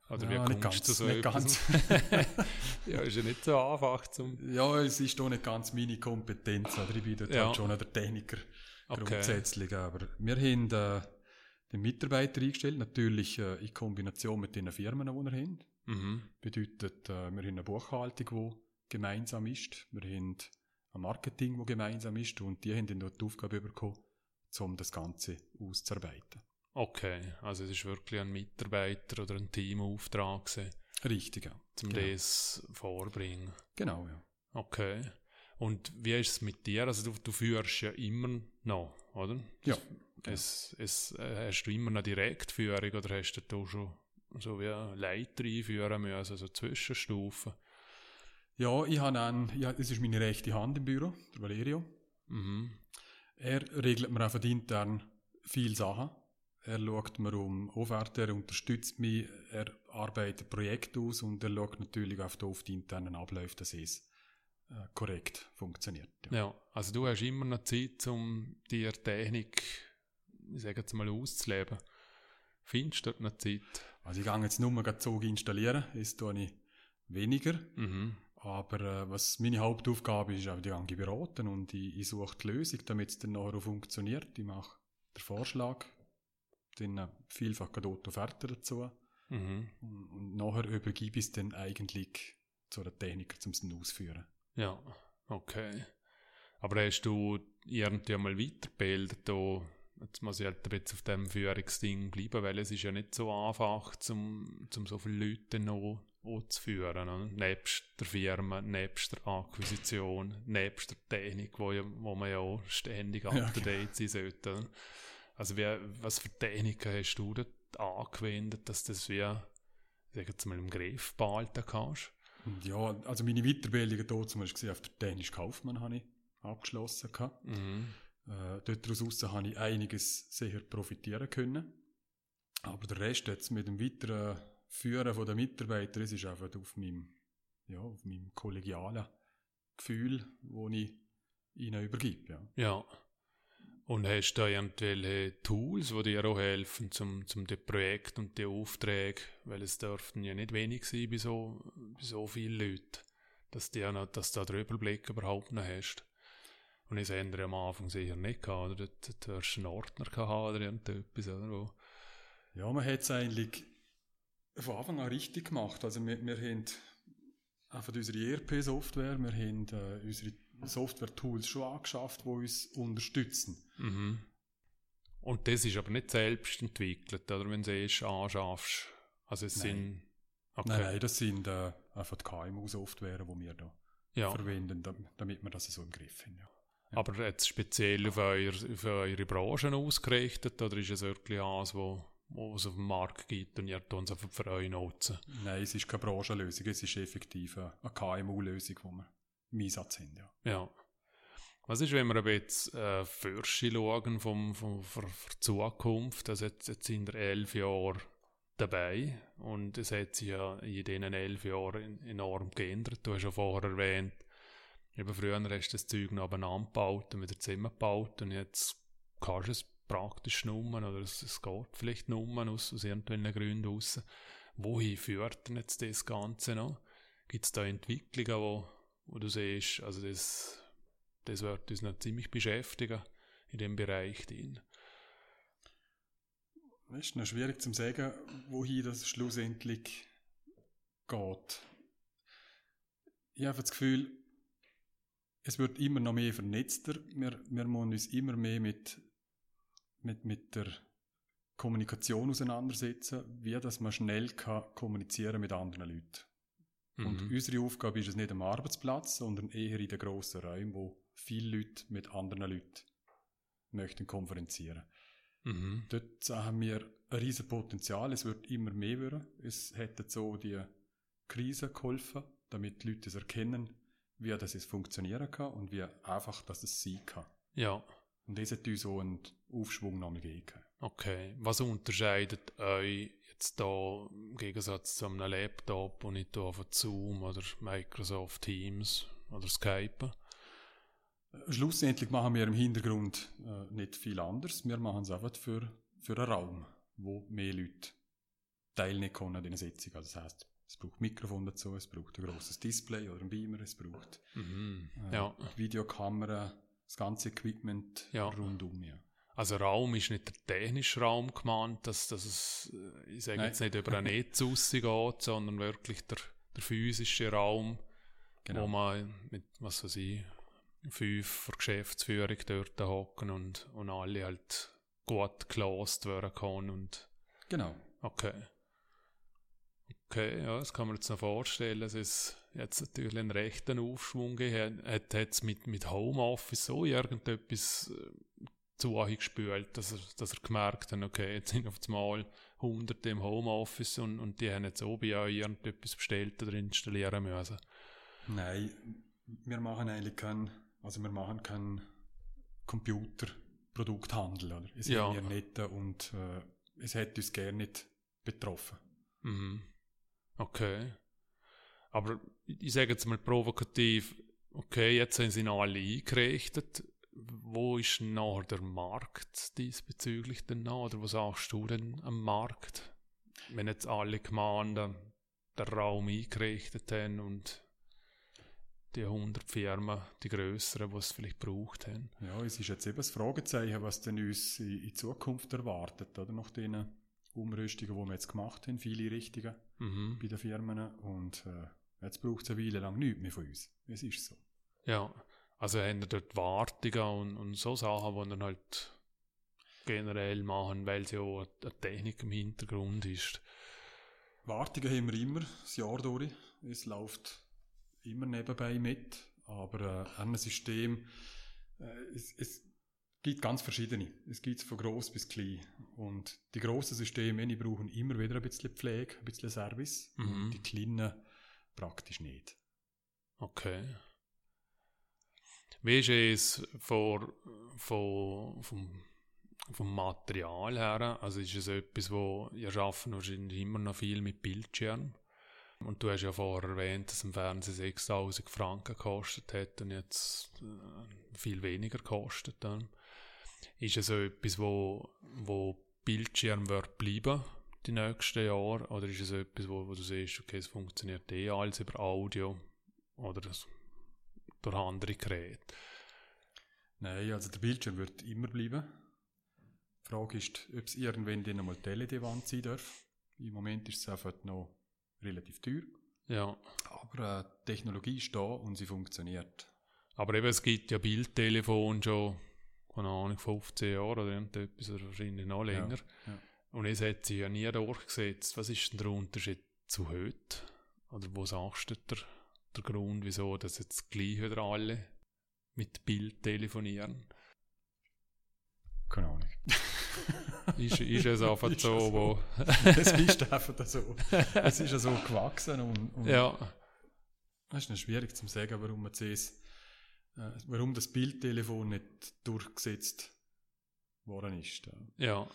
Oder ja, wie kommst du so nicht ganz. ja, ist ja nicht so einfach zum... Ja, es ist doch nicht ganz meine Kompetenz, oder ich bin dort ja. halt schon der Techniker okay. grundsätzlich, aber wir haben äh, den Mitarbeiter eingestellt, natürlich äh, in Kombination mit den Firmen, die wir haben. Mhm. Bedeutet, äh, wir haben eine Buchhaltung, die gemeinsam ist, wir haben ein Marketing, das gemeinsam ist und die haben dann dort die Aufgabe bekommen, um das Ganze auszuarbeiten. Okay, also es ist wirklich ein Mitarbeiter oder ein Teamauftrag gewesen. Richtig, ja. Zum genau. das vorbringen. Genau, ja. Okay. Und wie ist es mit dir? Also du, du führst ja immer noch, oder? Ja. Es, es, äh, hast du immer eine Direktführung oder hast du da schon so wie Leiter einführen müssen, also Zwischenstufen? Ja, ich habe einen, ja, das ist meine rechte Hand im Büro, der Valerio. Mhm. Er regelt mir einfach intern viele Sachen. Er schaut mir um Offerte, er unterstützt mich, er arbeitet Projekte aus und er schaut natürlich auf die internen Abläufe, dass es äh, korrekt funktioniert. Ja. ja. also du hast immer noch Zeit, um dir Technik, ich sage jetzt mal, auszuleben. Findest du dort noch Zeit? Also ich gehe jetzt nur mal Zug installieren, das tue ich weniger. Mhm. Aber äh, was meine Hauptaufgabe ist, ist auch die ganze beraten und ich, ich suche die Lösung, damit es dann nachher funktioniert. Ich mache den Vorschlag, dann vielfach gerade Offerte dazu. Mhm. Und, und, nachher übergebe ich es dann eigentlich zu der Techniker, um es auszuführen. Ja, okay. Aber hast du irgendwie mal weitergebildet, jetzt muss ich halt ein bisschen auf dem Führungsding bleiben, weil es ist ja nicht so einfach, zum, zum so viele Leute noch anzuführen. Oder? Nebst der Firma, nebst der Akquisition, nebst der Technik, wo, ja, wo man ja auch ständig up to date sein sollte. Also wie, was für Techniken hast du dort angewendet, dass das wie, sag jetzt mal, im Griff behalten kannst? Ja, also meine Weiterbildung dort zum Beispiel auf der Technisch Kaufmann habe ich abgeschlossen. Mhm. Äh, daraus habe ich einiges sehr profitieren können. Aber der Rest jetzt mit dem weiteren Führen der Mitarbeiter, es ist einfach auf meinem, ja, auf meinem kollegialen Gefühl, das ich ihnen übergebe. Ja. ja. Und hast du da irgendwelche Tools, die dir auch helfen, zum, zum die Projekt und die Aufträge, weil es dürften ja nicht wenig sein bei so, bei so vielen Leuten, dass, die noch, dass du da den Überblick überhaupt noch hast. Und das haben wir am Anfang sicher nicht gehabt, oder? Du hast einen Ordner gehabt oder irgendetwas, oder? Wo ja, man hat es eigentlich von Anfang an richtig gemacht. Also wir, wir haben einfach unsere ERP-Software, wir haben äh, unsere Software-Tools schon angeschafft, die uns unterstützen. Mhm. Und das ist aber nicht selbst entwickelt, oder wenn du es anschaffst? Also es nein. sind... Okay. Nein, nein, das sind äh, einfach die KMU-Software, die wir da ja. verwenden, damit wir das so im Griff haben. Ja. Ja. Aber jetzt speziell auf, euer, auf eure Branchen ausgerichtet, oder ist es wirklich eins, wo, wo es auf dem Markt gibt und ihr tut es für euch nutzen? Nein, es ist keine Branchenlösung, es ist effektiv eine KMU-Lösung, die wir im Einsatz haben, ja. Ja. Was ist, wenn wir ein bisschen äh, Fürsche schauen vom, vom, für, für Zukunft? Also jetzt, jetzt sind wir elf Jahre dabei und es hat sich ja in diesen elf Jahren enorm geändert. Du hast ja vorher erwähnt, eben früher hast du das Zeug noch abeinander gebaut und wieder zusammengebaut und jetzt kannst du es praktisch nummen oder es, es geht vielleicht nummen aus, aus irgendwelchen Gründen raus. Wohin führt denn jetzt das Ganze noch? Gibt es da Entwicklungen, wo, wo du siehst, also das, das wird uns noch ziemlich beschäftigen in dem Bereich drin? Es ist noch schwierig zu sagen, wohin das schlussendlich geht. Ich habe das Gefühl, es wird immer noch mehr vernetzter. Wir, wir müssen uns immer mehr mit, mit, mit der Kommunikation auseinandersetzen, wie dass man schnell kann kommunizieren mit anderen Leuten. Mhm. Und unsere Aufgabe ist es nicht am Arbeitsplatz, sondern eher in den grossen Räumen, wo viele Leute mit anderen Leuten möchten konferenzieren. Mhm. Dort haben wir ein riesen Potenzial. Es wird immer mehr werden. Es hätte so die Krise geholfen, damit die Leute es erkennen, wie das es funktionieren kann und wie einfach das es sein kann. Ja. Und das hat uns so einen Aufschwung nochmal gegeben. Okay. Was unterscheidet euch jetzt da im Gegensatz zu einem Laptop und nicht auf Zoom oder Microsoft Teams oder Skype? Schlussendlich machen wir im Hintergrund äh, nicht viel anders. Wir machen es einfach für, für einen Raum, wo mehr Leute teilnehmen können an dieser Sitzung. Also das heisst, es braucht Mikrofon dazu, es braucht ein grosses Display oder ein Beamer, es braucht mhm, äh, ja. Videokamera, das ganze Equipment ja. rundum. Ja. Also Raum ist nicht der technische Raum gemeint, dass, dass es, äh, ich sage jetzt nicht über ein Netz rausgeht, sondern wirklich der, der physische Raum, genau. wo man mit, was weiß ich, fünf für Geschäftsführung dort hocken und, und alle halt gut gelost werden können. Und genau. Okay. Okay, ja, das kann man jetzt noch vorstellen. Es ist jetzt natürlich einen rechten Aufschwung gegeben. Hat es mit, mit Homeoffice so irgendetwas äh, zu euch gespült, dass er, dass er gemerkt hat, okay, jetzt sind auf einmal Hunderte im Homeoffice und, und die haben jetzt auch bei euch irgendetwas bestellt oder installieren müssen? Nein, wir machen eigentlich keinen also wir machen keinen Computerprodukthandel. Oder? Es ja. wir nicht und äh, es hätte uns gerne nicht betroffen. Mhm. Okay. Aber ich sage jetzt mal provokativ, okay, jetzt sind sie noch alle eingerichtet. Wo ist nachher der Markt diesbezüglich denn noch? Oder was sagst du denn am Markt? Wenn jetzt alle Gemeinden den Raum eingerichtet haben und die 100 Firmen, die grösseren, die es vielleicht gebraucht haben. Ja, es ist jetzt eben das Fragezeichen, was denn uns in, in Zukunft erwartet, oder? Nach den Umrüstungen, die wir jetzt gemacht haben, viele Richtungen mhm. bei den Firmen. Und äh, jetzt braucht es eine Weile lang nichts mehr von uns. Es ist so. Ja, also haben dort Wartungen und, und so Sachen, die dann halt generell machen, weil es ja auch eine Technik im Hintergrund ist. Wartungen haben wir immer, das Jahr durch. Es läuft immer nebenbei mit, aber äh, ein System, äh, es, es gibt ganz verschiedene. Es gibt von gross bis klein. Und die grossen Systeme, die brauchen immer wieder ein bisschen Pflege, ein bisschen Service. Mhm. Und die kleinen praktisch nicht. Okay. Wie ist es vor, vor, vom, vom Material her? Also ist es etwas, wo ihr schaffen wahrscheinlich immer noch viel mit Bildschirm? Und du hast ja vorher erwähnt, dass im Fernsehen 6000 Franken gekostet hat und jetzt äh, viel weniger kostet. Dann. Ist es etwas, wo, wo Bildschirm wird bleiben die nächsten Jahre? Oder ist es etwas, wo, wo du siehst, okay, es funktioniert eh alles über Audio oder durch andere Geräte? Nein, also der Bildschirm wird immer bleiben. Die Frage ist, ob es irgendwann dann einmal die LED-Wand sein darf. Im Moment ist es einfach noch relativ teuer. Ja. Aber äh, die Technologie ist da und sie funktioniert. Aber eben, es gibt ja Bildtelefon schon, keine Ahnung, 15 Jahre oder irgendetwas, oder wahrscheinlich noch länger. Ja, ja. Und es hat sich ja nie durchgesetzt. Was ist denn der Unterschied zu heute? Oder wo sagst du der, der Grund, wieso dass jetzt gleich wieder alle mit Bild telefonieren? Keine Ahnung. ist, ist es einfach ist so, so, wo... es ist einfach so. Es ist ja so gewachsen und, und ja. Es ist schwierig zu sagen, warum man es äh, warum das Bildtelefon nicht durchgesetzt worden ist. Ja.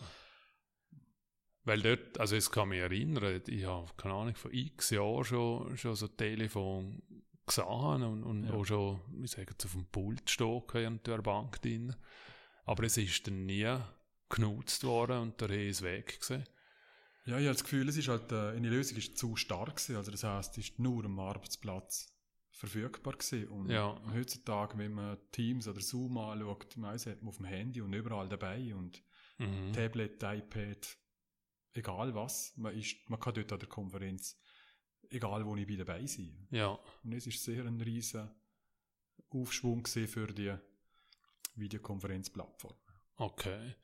Weil dort, also es kann mich erinnern, ich habe, keine Ahnung, vor x Jahren schon, schon so Telefon gesehen und, und ja. auch schon, wie sagen auf dem Pult stehen in der Bank drin. Aber es ist dann nie genutzt worden und der ist weg gewesen. Ja, ich habe das Gefühl, es ist halt, äh, eine Lösung ist zu stark gewesen. Also das heisst, es ist nur am Arbeitsplatz verfügbar gewesen. Und ja. heutzutage, wenn man Teams oder Zoom anschaut, meistens hat man auf dem Handy und überall dabei und mhm. Tablet, iPad, egal was, man, ist, man kann dort an der Konferenz, egal wo ich bin, dabei sein. Ja. Und es ist sehr ein riesen Aufschwung für die Videokonferenzplattform. Okay.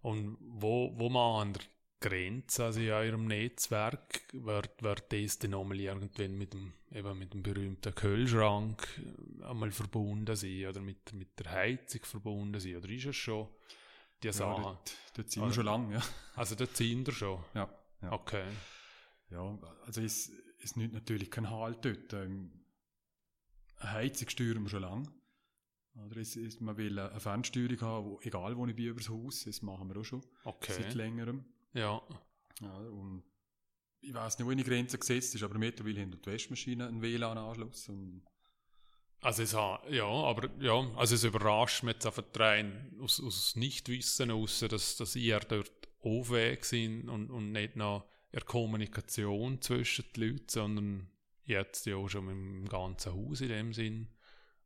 Und wo, wo man an der Grenze also in eurem Netzwerk, wird, wird das dann einmal irgendwann mit dem, eben mit dem berühmten Kühlschrank einmal verbunden sein oder mit, mit der Heizung verbunden sein? Oder ist es schon die ja, Sache? Dort, dort sind wir schon lange, ja. Also dort sind wir schon? Ja. ja. Okay. Ja, also es, es nimmt natürlich keinen Halt dort. Ähm, eine Heizung steuern wir schon lange. Oder es, es, man will eine Fernsteuerung haben, wo, egal wo ich bin übers Haus, das machen wir auch schon. Okay. Seit längerem. Ja. ja und ich weiß nicht, wo eine Grenze gesetzt ist, aber mittlerweile haben die Waschmaschine einen WLAN-Anschluss. Also es hat, ja, aber ja, also es überrascht mich jetzt einfach rein aus, aus Nichtwissen aus, dass, dass ihr dort Aufweg sind und, und nicht noch eine Kommunikation zwischen den Leuten, sondern jetzt ja auch schon mit dem ganzen Haus in dem Sinn,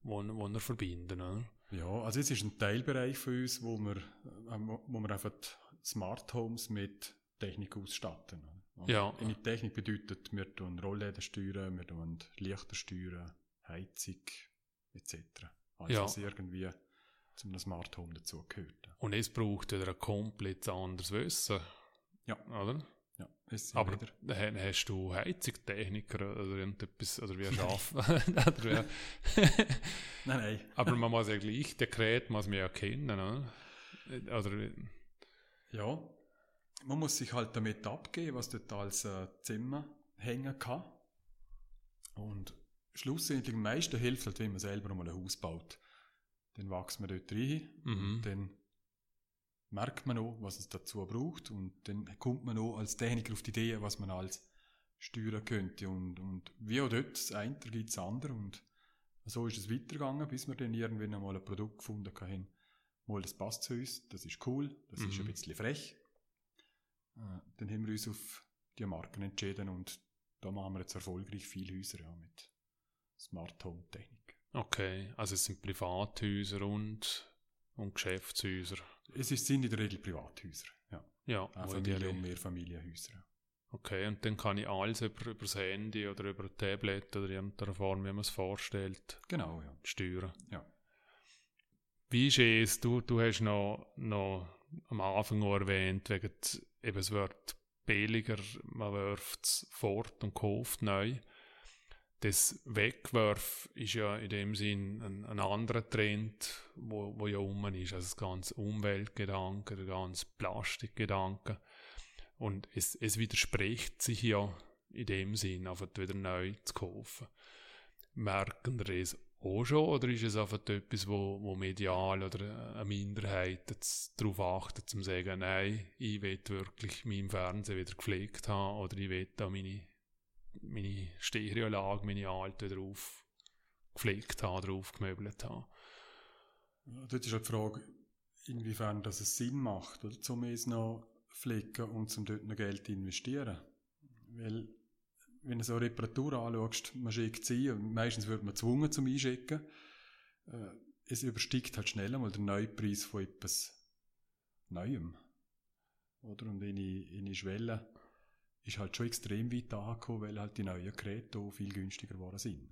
wo, wo wir verbinden. Oder? Ja, also es ist ein Teilbereich für uns, wo wir, äh, wo wir einfach Smart Homes mit Technik ausstatten. Und ja. In Technik bedeutet, wir tun Rollläden steuern, wir tun Lichter steuern, Heizung etc. Also ja. was irgendwie zu einem Smart Home dazugehört. Und es braucht wieder ein komplett anderes Wissen. Ja. Oder? Ja, aber wieder. hast du Heizungstechniker oder irgendetwas, oder wie arbeiten? nein, nein. Aber man muss ja gleich, der Gerät muss man ja kennen, oder? oder ja, man muss sich halt damit abgeben, was dort als äh, Zimmer hängen kann. Und schlussendlich am meisten hilft halt, wenn man selber mal ein Haus baut. Dann wächst man dort rein, mhm. dann merkt man auch, was es dazu braucht und dann kommt man auch als Techniker auf die Idee, was man als steuern könnte und, und wie auch dort, das eine gibt das andere und so ist es weitergegangen, bis wir dann irgendwann einmal ein Produkt gefunden haben, mal, das passt zu uns, das ist cool, das mhm. ist ein mhm. bisschen frech. Äh, dann haben wir uns auf die Marken entschieden und da machen wir jetzt erfolgreich viele Häuser ja, mit Smart Home Technik. Okay, also es sind Privathäuser und, und Geschäftshäuser. Es sind in der Regel Privathäuser, ja. Ja, Familie- und Mehrfamilienhäuser. Okay, und dann kann ich alles über, über das Handy oder über ein Tablet oder in irgendeiner Form, wie man es vorstellt, genau, ja. steuern. Ja. Wie ist es, du, du hast noch, noch am Anfang auch erwähnt, wegen eben es wird billiger, man wirft es fort und kauft neu. Das Wegwerf ist ja in dem Sinn ein, ein anderer Trend, wo, wo ja um ist. Also das ganze Umweltgedanke, der ganze Plastikgedanke. Und es, es widerspricht sich ja in dem Sinn, einfach wieder neu zu kaufen. Merken wir das auch schon oder ist es einfach etwas, wo, wo medial oder eine Minderheit darauf achtet, zu sagen, nein, ich will wirklich meinen Fernseher wieder gepflegt haben oder ich will da meine, meine Stereolage, meine alte drauf gepflegt haben, drauf gemöbelt haben. Ja, dort ist halt die Frage, inwiefern das es Sinn macht, oder zum es noch pflegen und zum dort noch Geld investieren. Weil wenn du so eine Reparatur anschaust, man schickt sie meistens wird man gezwungen zum Einschicken. Äh, es übersteigt halt schnell einmal den Neupreis von etwas Neuem. Oder? Und eine, eine Schwelle ist halt schon extrem weit angekommen, weil halt die neuen Geräte viel günstiger geworden sind.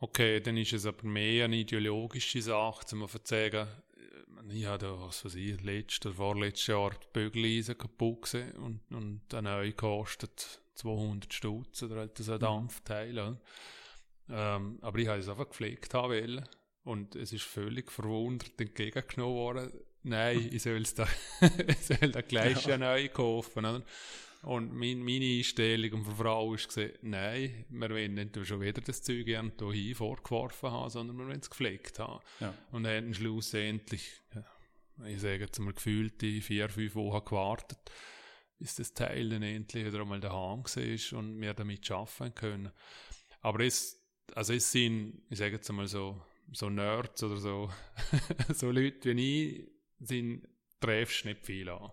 Okay, dann ist es aber mehr eine ideologische Sache, um zu sagen, ich habe was weiß ich, letztes oder vorletztes Jahr die Bügeleisen kaputt gesehen und, und eine neue kostet 200 Stutz oder halt so ein Dampfteil. Ähm, aber ich habe es einfach gepflegt haben und es ist völlig verwundert entgegengenommen worden. Nein, ich soll es da, ich soll da gleich ja. neu kaufen. Oder? Und mein, meine Einstellung von Frau ist gesehen, nein, wir wollen nicht schon wieder das Zeug hier vorgeworfen haben, sondern wir wollen es gepflegt haben. Ja. Und dann haben schlussendlich, ich sage jetzt mal gefühlte vier, fünf Wochen gewartet, bis das Teil dann endlich wieder einmal daheim war und wir damit arbeiten können. Aber es, also es sind, ich sage jetzt mal so, so Nerds oder so, so Leute wie ich, sind, treffst nicht viel an.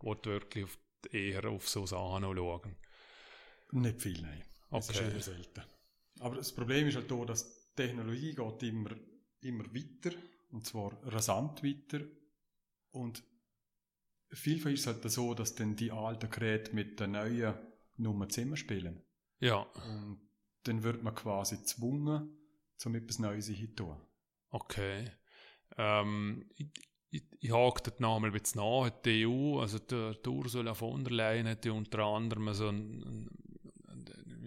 Wo du wirklich auf, eher auf so Sachen schauen. Nicht viel, nein. Das Okay. ist eher selten. Aber das Problem ist halt auch, dass die Technologie geht immer, immer weiter. Und zwar rasant weiter. Und vielfach ist es halt so, dass dann die alten Geräte mit den neuen Nummer zusammenspielen. Ja, Und dann wird man quasi gezwungen, um etwas Neues zu tun. okay. Ähm, ich, ich, ich hake dort noch mal ein bisschen nach. Die EU, also der, die Ursula von der Leyen hat ja unter anderem so ein, ein,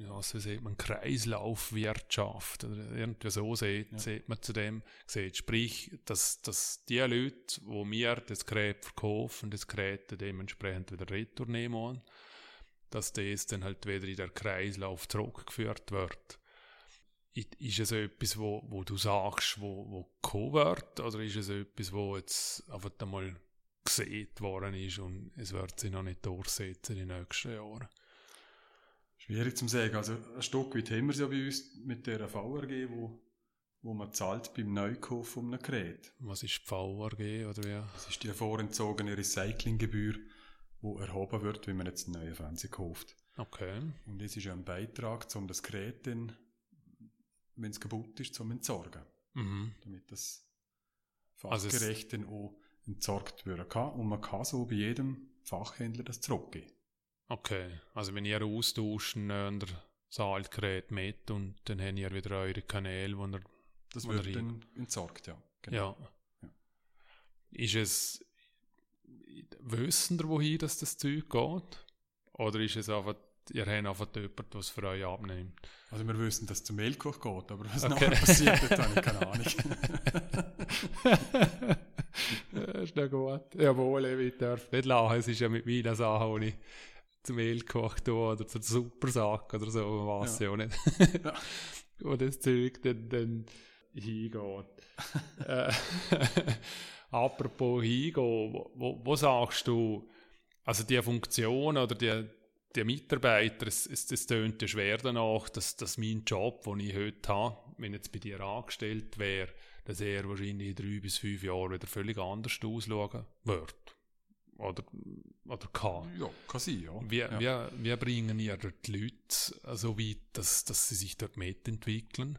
das, sagt man, Kreislaufwirtschaft oder irgendwie so sieht, Ja. sieht man zu dem gesehen. Sprich, dass, dass die Leute, wo mir das Gerät verkaufen, das Gerät dementsprechend wieder retournehmen wollen, dass das dann halt wieder in der Kreislauf zurückgeführt wird. Ist es etwas, wo, wo du sagst, wo, wo gekommen wird, oder ist es etwas, wo jetzt einfach einmal gesehen worden ist und es wird sich noch nicht durchsetzen in den nächsten Jahren? Schwierig zu sagen. Also ein Stück weit haben wir es ja bei uns mit der VRG, wo, wo man zahlt beim Neukauf von einem Gerät. Was ist die VRG oder wie? Das ist die vorentzogene Recyclinggebühr, die erhoben wird, wenn man jetzt einen neuen Fernseher kauft. Okay. Und es ist ja ein Beitrag, um das Gerät dann, wenn es kaputt ist, zum Entsorgen. Mhm. Damit das Also fachgerecht dann auch entsorgt werden kann. Und man kann so bei jedem Fachhändler das zurückgeben. Okay. Also wenn ihr austauschen, äh, der Saalgerät mit und dann habt ihr wieder eure Kanäle, wo ihr Das Oder wird rein. dann entsorgt, ja. Genau. Ja. Ja. Ist es, wissen ihr, wohin das, das Zeug geht? Oder ist es einfach, ihr habt einfach jemanden, es für euch abnimmt? Also wir wissen, dass es zum Mehlkoch geht, aber was Okay. nachher passiert, das habe ich keine Ahnung. Ja, ist ja gut. Jawohl, ich darf nicht lachen. Es ist ja mit meinen Sachen, die ich zum Mehl gekocht habe oder zum Supersack oder so, weiß ja. auch nicht. Ja. Wo das Zeug dann, dann hingeht. äh, apropos hingehen, wo, wo, wo sagst du, also die Funktion oder die, die Mitarbeiter, es, es, es tönt ja schwer danach, dass, dass mein Job, den ich heute habe, wenn jetzt bei dir angestellt wäre, dass er wahrscheinlich in drei bis fünf Jahren wieder völlig anders ausschauen wird. Oder, oder kann. ja, kann sein, ja. Wie, ja. wie, wie bringen ihr dort die Leute so weit, dass, dass sie sich dort mitentwickeln?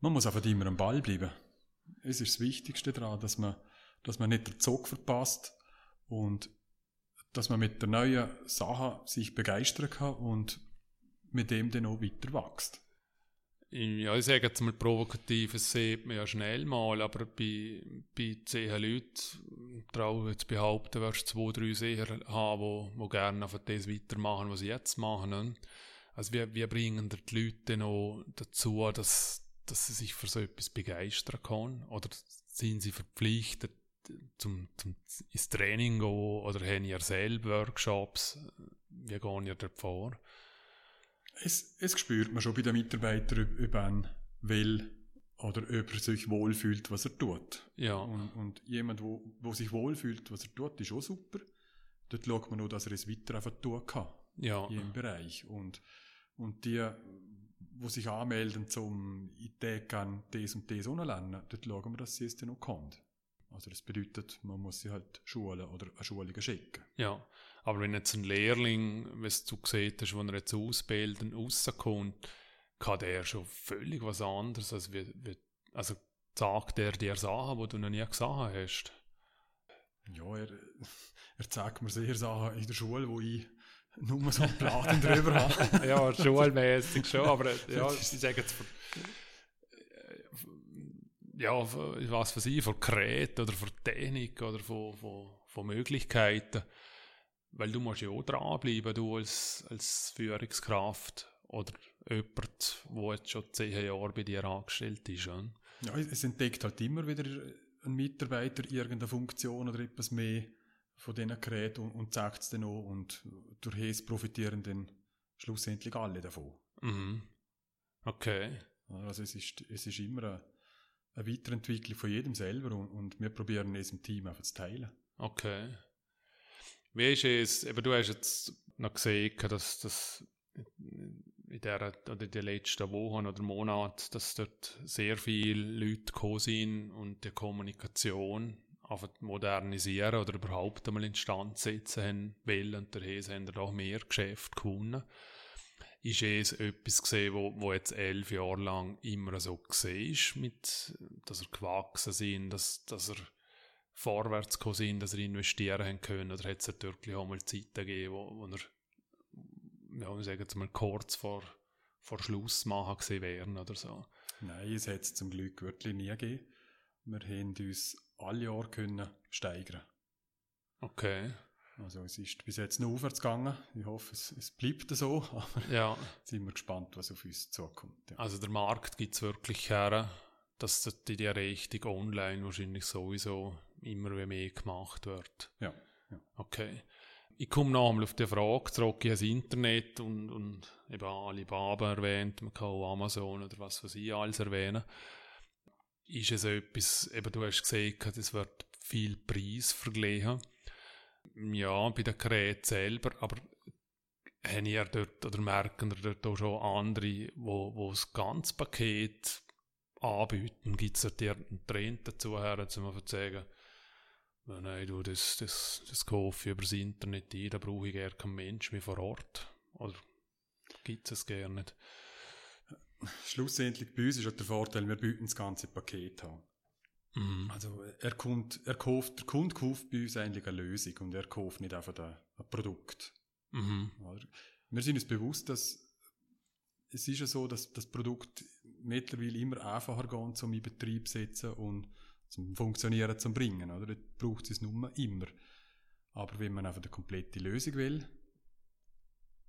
Man muss einfach immer am Ball bleiben. Es ist das Wichtigste daran, dass man, dass man nicht den Zug verpasst und dass man mit der neuen Sache sich begeistern kann und mit dem dann auch weiter wächst. Ja, ich sage jetzt mal provokativ, es sieht man ja schnell mal, aber bei, bei zehn Leuten traue ich jetzt behaupten, wirst du zwei, drei sicher haben, wo, wo gerne einfach das weitermachen, was sie jetzt machen. Ne? Also wie, wie bringen die Leute noch dazu, dass, dass sie sich für so etwas begeistern können? Oder sind sie verpflichtet, zum, zum ins Training gehen oder haben ihr selber Workshops? Wie gehen ihr dort vor? Es, es spürt man schon bei den Mitarbeitern, ob- ein will oder ob er sich wohlfühlt, was er tut. Ja, Und, und jemand, wo, wo sich wohlfühlt, was er tut, ist auch super. Dort schaut man auch, dass er es weiter einfach tun kann. ja, in jedem Bereich. Und, und die, die sich anmelden, zum ich kann das und das lernen, dort schauen wir, dass sie es dann auch können. Also das bedeutet, man muss sie halt schulen oder an Schulungen schicken. Ja, aber wenn jetzt ein Lehrling, was du gesehen hast, wenn er jetzt ausbilden, rauskommt, kann der schon völlig was anderes, als wie, wie, also sagt er dir Sachen, die du noch nie gesehen hast. Ja, er, er zeigt mir sehr Sachen in der Schule, wo ich nur so einen Platten drüber habe. ja, schulmäßig schon, aber ja, ich sage jetzt für, ja, weiß für sie, von Gerät oder von Technik oder von, von, von Möglichkeiten. Weil du musst ja auch dranbleiben, du als, als Führungskraft oder jemand, der jetzt schon zehn Jahre bei dir angestellt ist. Ja? Ja, es entdeckt halt immer wieder ein Mitarbeiter irgendeine Funktion oder etwas mehr von diesen Geräten und, und zeigt es dann auch und durch es profitieren dann schlussendlich alle davon. Mhm. Okay. Also es ist, es ist immer eine, eine Weiterentwicklung von jedem selber und, und wir probieren es im Team einfach zu teilen. Okay. Wie ist es, eben du hast jetzt noch gesehen, dass das in der, oder den letzten Wochen oder Monaten, dass dort sehr viele Leute gekommen sind und die Kommunikation einfach modernisieren oder überhaupt einmal instand setzen haben wollen und daher haben wir auch mehr Geschäfte gewonnen. Ist es etwas gesehen, wo, wo jetzt elf Jahre lang immer so gesehen ist, mit, dass er gewachsen sind, dass, dass er vorwärts gekommen sind, dass er investieren haben können, oder hat es wirklich auch mal Zeiten gegeben, wo, wo er ja, wir sagen jetzt mal kurz vor, vor Schluss machen gesehen wären oder so. Nein, es hat es zum Glück wirklich nie gegeben. Wir haben uns alle Jahre können steigern. Okay. Also es ist bis jetzt noch aufwärts gegangen. Ich hoffe, es, es bleibt so. Aber ja. sind wir gespannt, was auf uns zukommt. Ja. Also der Markt gibt es wirklich her, dass die, die Richtung online wahrscheinlich sowieso immer mehr gemacht wird. Ja. ja. Okay. Ich komme noch einmal auf die Frage zurück, ich das Internet und, und eben Alibaba erwähnt, man kann auch Amazon oder was weiß ich alles erwähnen. Ist es etwas, eben du hast gesagt, es wird viel Preis verglichen. Ja, bei den Geräten selber, aber haben ihr dort, oder merken ihr dort auch schon andere, wo, wo das ganze Paket anbieten? Gibt es dort einen Trend dazu her, zu sagen, Nein, du, das, das, das kaufe ich über das Internet ein, da brauche ich gerne keinen Mensch mehr vor Ort. Oder gibt es gerne nicht? Schlussendlich bei uns ist der Vorteil, wir bieten das ganze Paket an. Mhm. Also er, kommt, er kauft, der Kunde kauft bei uns eigentlich eine Lösung und er kauft nicht einfach ein, ein Produkt. Mhm. Wir sind uns bewusst, dass es ist ja so, dass das Produkt mittlerweile immer einfacher geht, zum in Betrieb zu setzen und zum Funktionieren zu bringen. Oder? Dort braucht es nur immer. Aber wenn man einfach eine komplette Lösung will,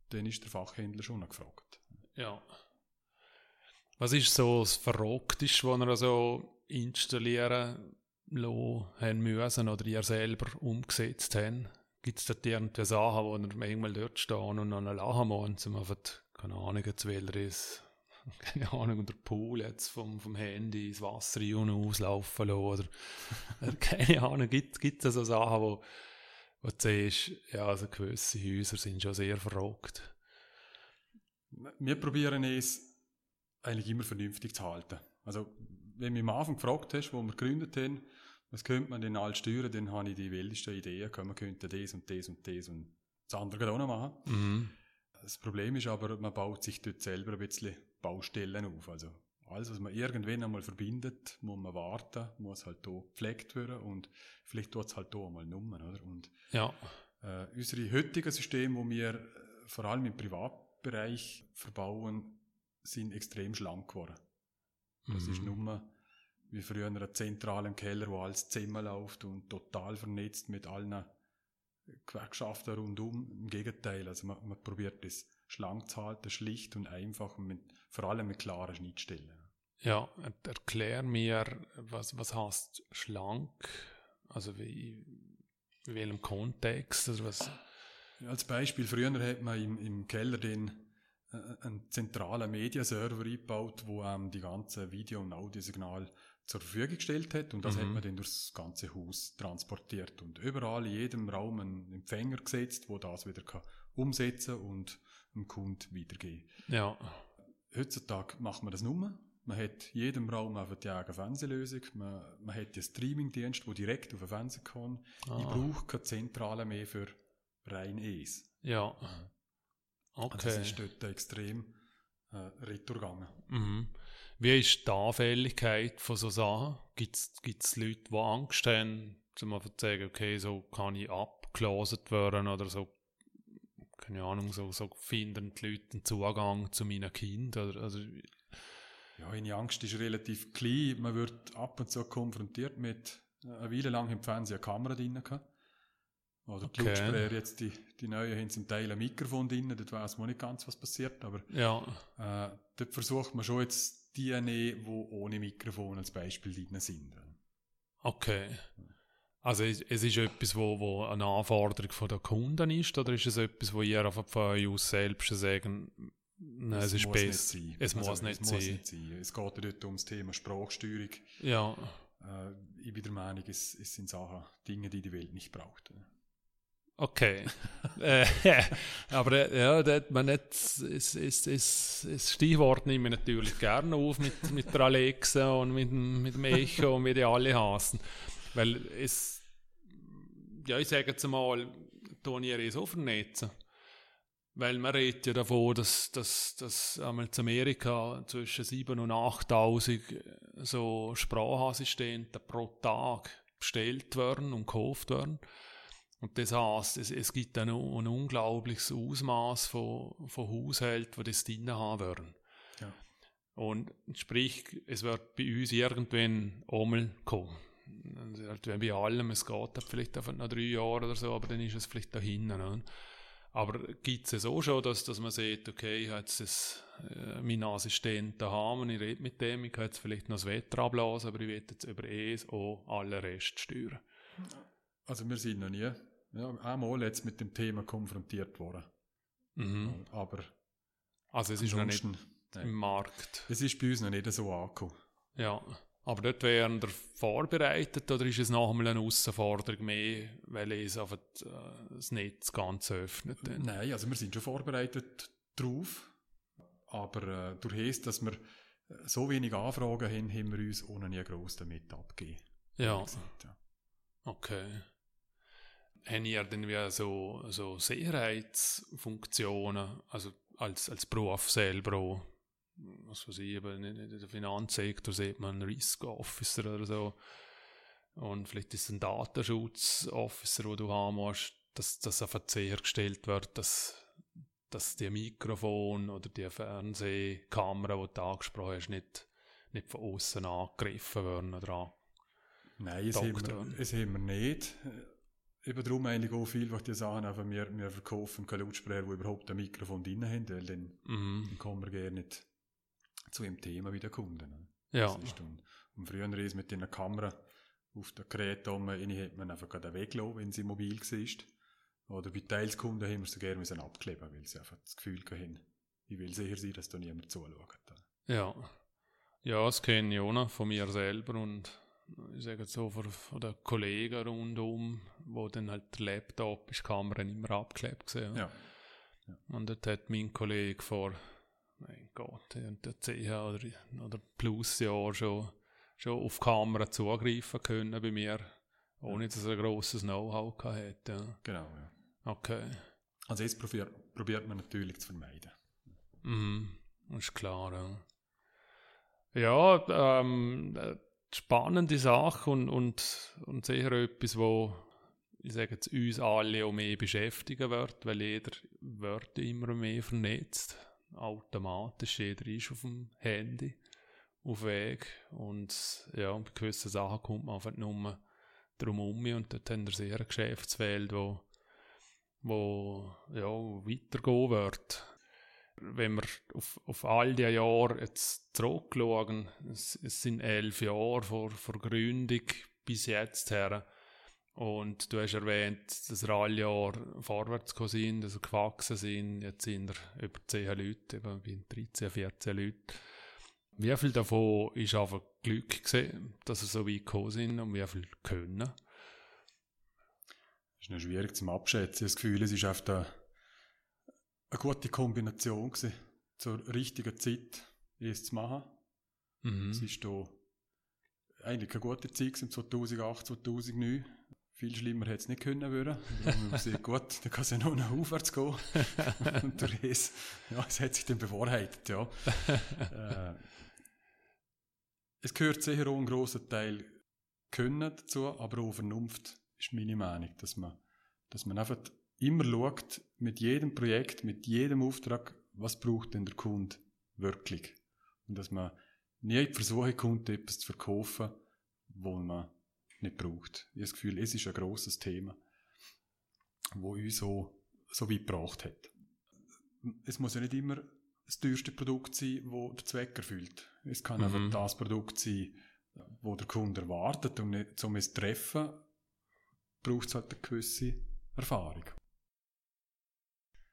dann ist der Fachhändler schon gefragt. Ja. Was ist so das Verrückteste, was ihr so installieren lassen haben müssen oder ihr selber umgesetzt haben? Gibt es da irgendwelche Sachen, wo ihr manchmal dort stehen und dann lachen müsst, um einfach, keine Ahnung, zu wählen ist? keine Ahnung, unter Pool jetzt vom, vom Handy ins Wasser rein auslaufen lassen oder, keine Ahnung, gibt, es so Sachen, wo, wo du siehst, ja, also gewisse Häuser sind schon sehr verrückt. Wir probieren es eigentlich immer vernünftig zu halten. Also, wenn du mich am Anfang gefragt hast, wo wir gegründet haben, was könnte man denn alles steuern, dann habe ich die wildesten Ideen, man könnte das und das und das und das andere auch noch machen. Mhm. Das Problem ist aber, man baut sich dort selber ein bisschen Baustellen auf. Also alles, was man irgendwann einmal verbindet, muss man warten, muss halt hier gepflegt werden und vielleicht tut es halt hier einmal nummer, oder? Und ja. äh, unsere heutigen Systeme, die wir äh, vor allem im Privatbereich verbauen, sind extrem schlank geworden. Das mhm. ist nur wie früher in einem zentralen Keller, wo alles zusammenläuft und total vernetzt mit allen Gewerkschaften rundum. Im Gegenteil, also man, man probiert das schlank zu halten, schlicht und einfach und mit, vor allem mit klaren Schnittstellen. Ja, erklär mir, was, was heißt schlank? Also wie, in welchem Kontext? Also was? Als Beispiel, früher hat man im, im Keller den äh, einen zentralen Mediaserver eingebaut, wo ähm, die ganzen Video- und Audiosignale zur Verfügung gestellt hat und das mhm. hat man dann durchs ganze Haus transportiert und überall in jedem Raum einen Empfänger gesetzt, wo das wieder kann umsetzen und dem Kunden weitergeben. Ja. Heutzutage macht man das nur. Man hat in jedem Raum einfach die eigene Fernsehlösung. Man, man hat den Streamingdienst, der direkt auf den Fernseher kann. Ah. Ich brauche keine Zentrale mehr für rein Es. Ja. Okay. Also das ist dort extrem äh, retour gegangen. Mhm. Wie ist die Anfälligkeit von so Sachen? Gibt es Leute, die Angst haben, zum zu sagen, okay, so kann ich abgelassen werden oder so keine Ahnung, so, so finden die Leute einen Zugang zu meinen Kindern? Also, ja, meine Angst ist relativ klein. Man wird ab und zu konfrontiert mit eine Weile lang im Fernsehen eine Kamera drin gehabt. Oder die okay. Lautsprecher jetzt, die, die neuen haben zum Teil ein Mikrofon drin, dort weiss man nicht ganz, was passiert, aber ja. äh, dort versucht man schon jetzt die nehmen, die ohne Mikrofon als Beispiel drin sind. Okay. Also es, es ist etwas, wo, wo eine Anforderung von der Kunden ist, oder ist es etwas, wo ihr von euch selbst sagen, nein, es, es ist besser? Es, muss, also, nicht, es sein. muss nicht sein. Es geht dort um das Thema Sprachsteuerung. Ja. Äh, ich bin der Meinung, es, es sind Sachen, Dinge, die die Welt nicht braucht. Okay. äh, aber äh, ja, das, man nicht, es, es, es, das Stichwort nehme ich natürlich gerne auf mit, mit der Alexa und mit, mit dem Echo und wie die alle heißen. Weil es, ja, ich sage jetzt mal, Toni so vernetzen. Weil man redet ja davon, dass, dass, dass einmal zu Amerika zwischen 7.000 und 8.000 so Sprachassistenten pro Tag bestellt werden und gekauft werden. Und das heißt, es, es gibt ein, ein unglaubliches Ausmaß von, von Haushalten, die das drin haben werden. Ja. Und sprich, es wird bei uns irgendwann einmal kommen. Also halt, wenn bei allem, es geht vielleicht einfach noch drei Jahre oder so, aber dann ist es vielleicht da hinten. Ne? Aber gibt es auch schon, dass, dass man sieht, okay, ich habe jetzt das, äh, meinen Assistent daheim ich rede mit dem, ich kann jetzt vielleicht noch das Wetter ablassen, aber ich will jetzt über es auch alle Rest steuern. Also wir sind noch nie ja, einmal jetzt mit dem Thema konfrontiert worden. Mhm. Aber also es ist noch nicht nein. im Markt. Es ist bei uns noch nicht so angekommen. Ja. Aber dort wären wir vorbereitet oder ist es noch einmal eine Herausforderung mehr, weil es einfach äh, das Netz ganz öffnet? Dann? Nein, also wir sind schon vorbereitet drauf. Aber äh, durch das, dass wir so wenig Anfragen haben, haben wir uns ohne nie gross damit abgegeben. Ja. ja. Okay. Haben ihr denn wie so, so Sicherheitsfunktionen, also als, als Beruf selber auch? was weiß ich, eben in der Finanzsektor sieht man einen Risk Officer oder so. Und vielleicht ist es ein Datenschutz-Officer, den du haben musst, dass das einfach sichergestellt wird, dass, dass die Mikrofon oder die Fernsehkamera, die du angesprochen hast, nicht, nicht von außen angegriffen werden oder Nein, es haben, wir, es haben wir nicht. Eben darum eigentlich auch viel, was die sagen, einfach wir, wir verkaufen keine Lautsprecher, die überhaupt ein Mikrofon drin haben, weil dann, mhm. dann kommen wir gerne nicht zu dem Thema wie der Kunde. Ne? Ja. und, und früher ist mit einer Kamera auf der Gerät hat man einfach gerade weggelassen, wenn sie mobil war. Oder bei Teilskunden haben wir sie gerne müssen abkleben, weil sie einfach das Gefühl haben, ich will sicher sein, dass da niemand zuschaut. Ja. Ja, das kenne ich auch noch von mir selber und ich sage so von, von den Kollegen rundum, wo dann halt der Laptop ist, die Kamera immer abgeklebt gesehen. Ja. ja. Und dort hat mein Kollege vor mein Gott, der CH oder, oder Plusjahr schon, schon auf Kamera zugreifen können bei mir, ohne dass er ein grosses Know-how hatte. Ja. Genau, ja. Okay. Also das probiert, probiert man natürlich zu vermeiden. Mhm, ist klar, ja. Ja, ähm, spannende Sache und, und, und sicher etwas, wo ich sage jetzt, uns alle auch mehr beschäftigen wird, weil jeder wird immer mehr vernetzt automatisch, jeder ist auf dem Handy auf Weg und ja, bei gewissen Sachen kommt man einfach nur drum um und dort haben wir sehr ein Geschäftsfeld, wo, wo ja, weitergehen wird. Wenn wir auf, auf all die Jahre jetzt zurückschauen, es, es sind elf Jahre vor, vor Gründung bis jetzt her, und du hast erwähnt, dass wir alle Jahre vorwärts gekommen sind, dass wir gewachsen sind. Jetzt sind wir über 10 Leute, eben bei 13, 14 Leuten. Wie viel davon ist einfach Glück gewesen, dass wir so weit gekommen sind und wie viel können? Das ist noch schwierig zum Abschätzen. Das Gefühl, es ist einfach eine, eine gute Kombination gewesen, zur richtigen Zeit es zu machen. Mhm. Es ist da eigentlich eine gute Zeit im 2008, 2009 viel schlimmer hätte es nicht können würden. Darum haben gut, dann kann es ja nur noch aufwärts gehen. und der Ries, ja, es hat sich dann bewahrheitet, ja. äh, es gehört sicher auch ein grosser Teil Können dazu, aber auch Vernunft ist meine Meinung, dass man, dass man einfach immer schaut, mit jedem Projekt, mit jedem Auftrag, was braucht denn der Kunde wirklich? Und dass man nie versuchen kommt, etwas zu verkaufen, wo man nicht braucht. Ich habe das Gefühl, es ist ein grosses Thema, wo uns so, so weit gebracht hat. Es muss ja nicht immer das teuerste Produkt sein, das der Zweck erfüllt. Es kann mhm. einfach das Produkt sein, wo der Kunde erwartet, nicht, um es zu treffen, braucht es halt eine gewisse Erfahrung.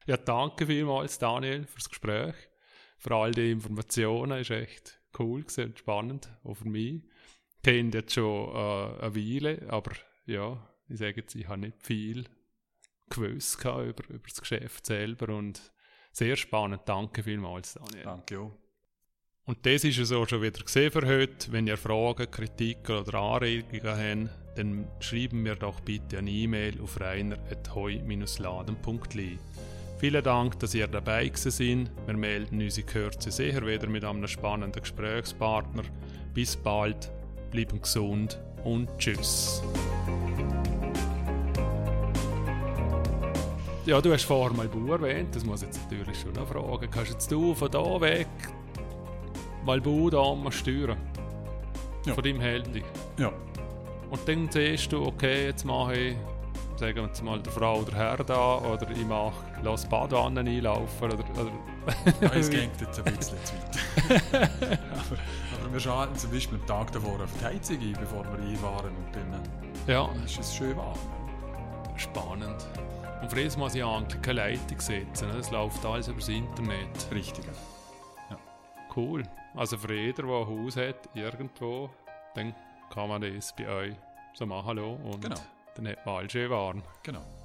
Ja, danke vielmals, Daniel, fürs Gespräch. Für all die Informationen. Ist echt cool und spannend, auch für mich. Ich kenne jetzt schon äh, eine Weile, aber ja, ich sage jetzt, ich habe nicht viel gewusst über, über das Geschäft selber und sehr spannend. Danke vielmals, Daniel. Danke auch. Und das ist es auch schon wieder gesehen für heute. Wenn ihr Fragen, Kritiken oder Anregungen habt, dann schreiben mir doch bitte eine E-Mail auf reiner.heu-laden.li. Vielen Dank, dass ihr dabei gewesen Wir melden uns in Kürze sicher wieder mit einem spannenden Gesprächspartner. Bis bald, bleiben gesund und tschüss. Ja, du hast vorher mal Bauer erwähnt, das muss ich jetzt natürlich schon noch fragen. Kannst jetzt du von da weg mal Bau da mal steuern? Ja. Von deinem Handy? Ja. Und dann siehst du, okay, jetzt mache ich sagen wir mal der Frau oder Herr da oder ich mache, lasse Badwannen einlaufen oder... oder ja, es geht jetzt ein bisschen zu weit. aber, aber, wir schalten zum Beispiel am Tag davor auf die Heizung ein, bevor wir einfahren und dann ja. ist es schön warm. Spannend. Und für das muss ich eigentlich keine Leitung setzen, es läuft alles über das Internet. Richtig. Ja. Cool. Also für jeder, der ein Haus hat, irgendwo, dann kann man das bei euch so machen lassen. Und genau dann hat man alles schön warm. Genau.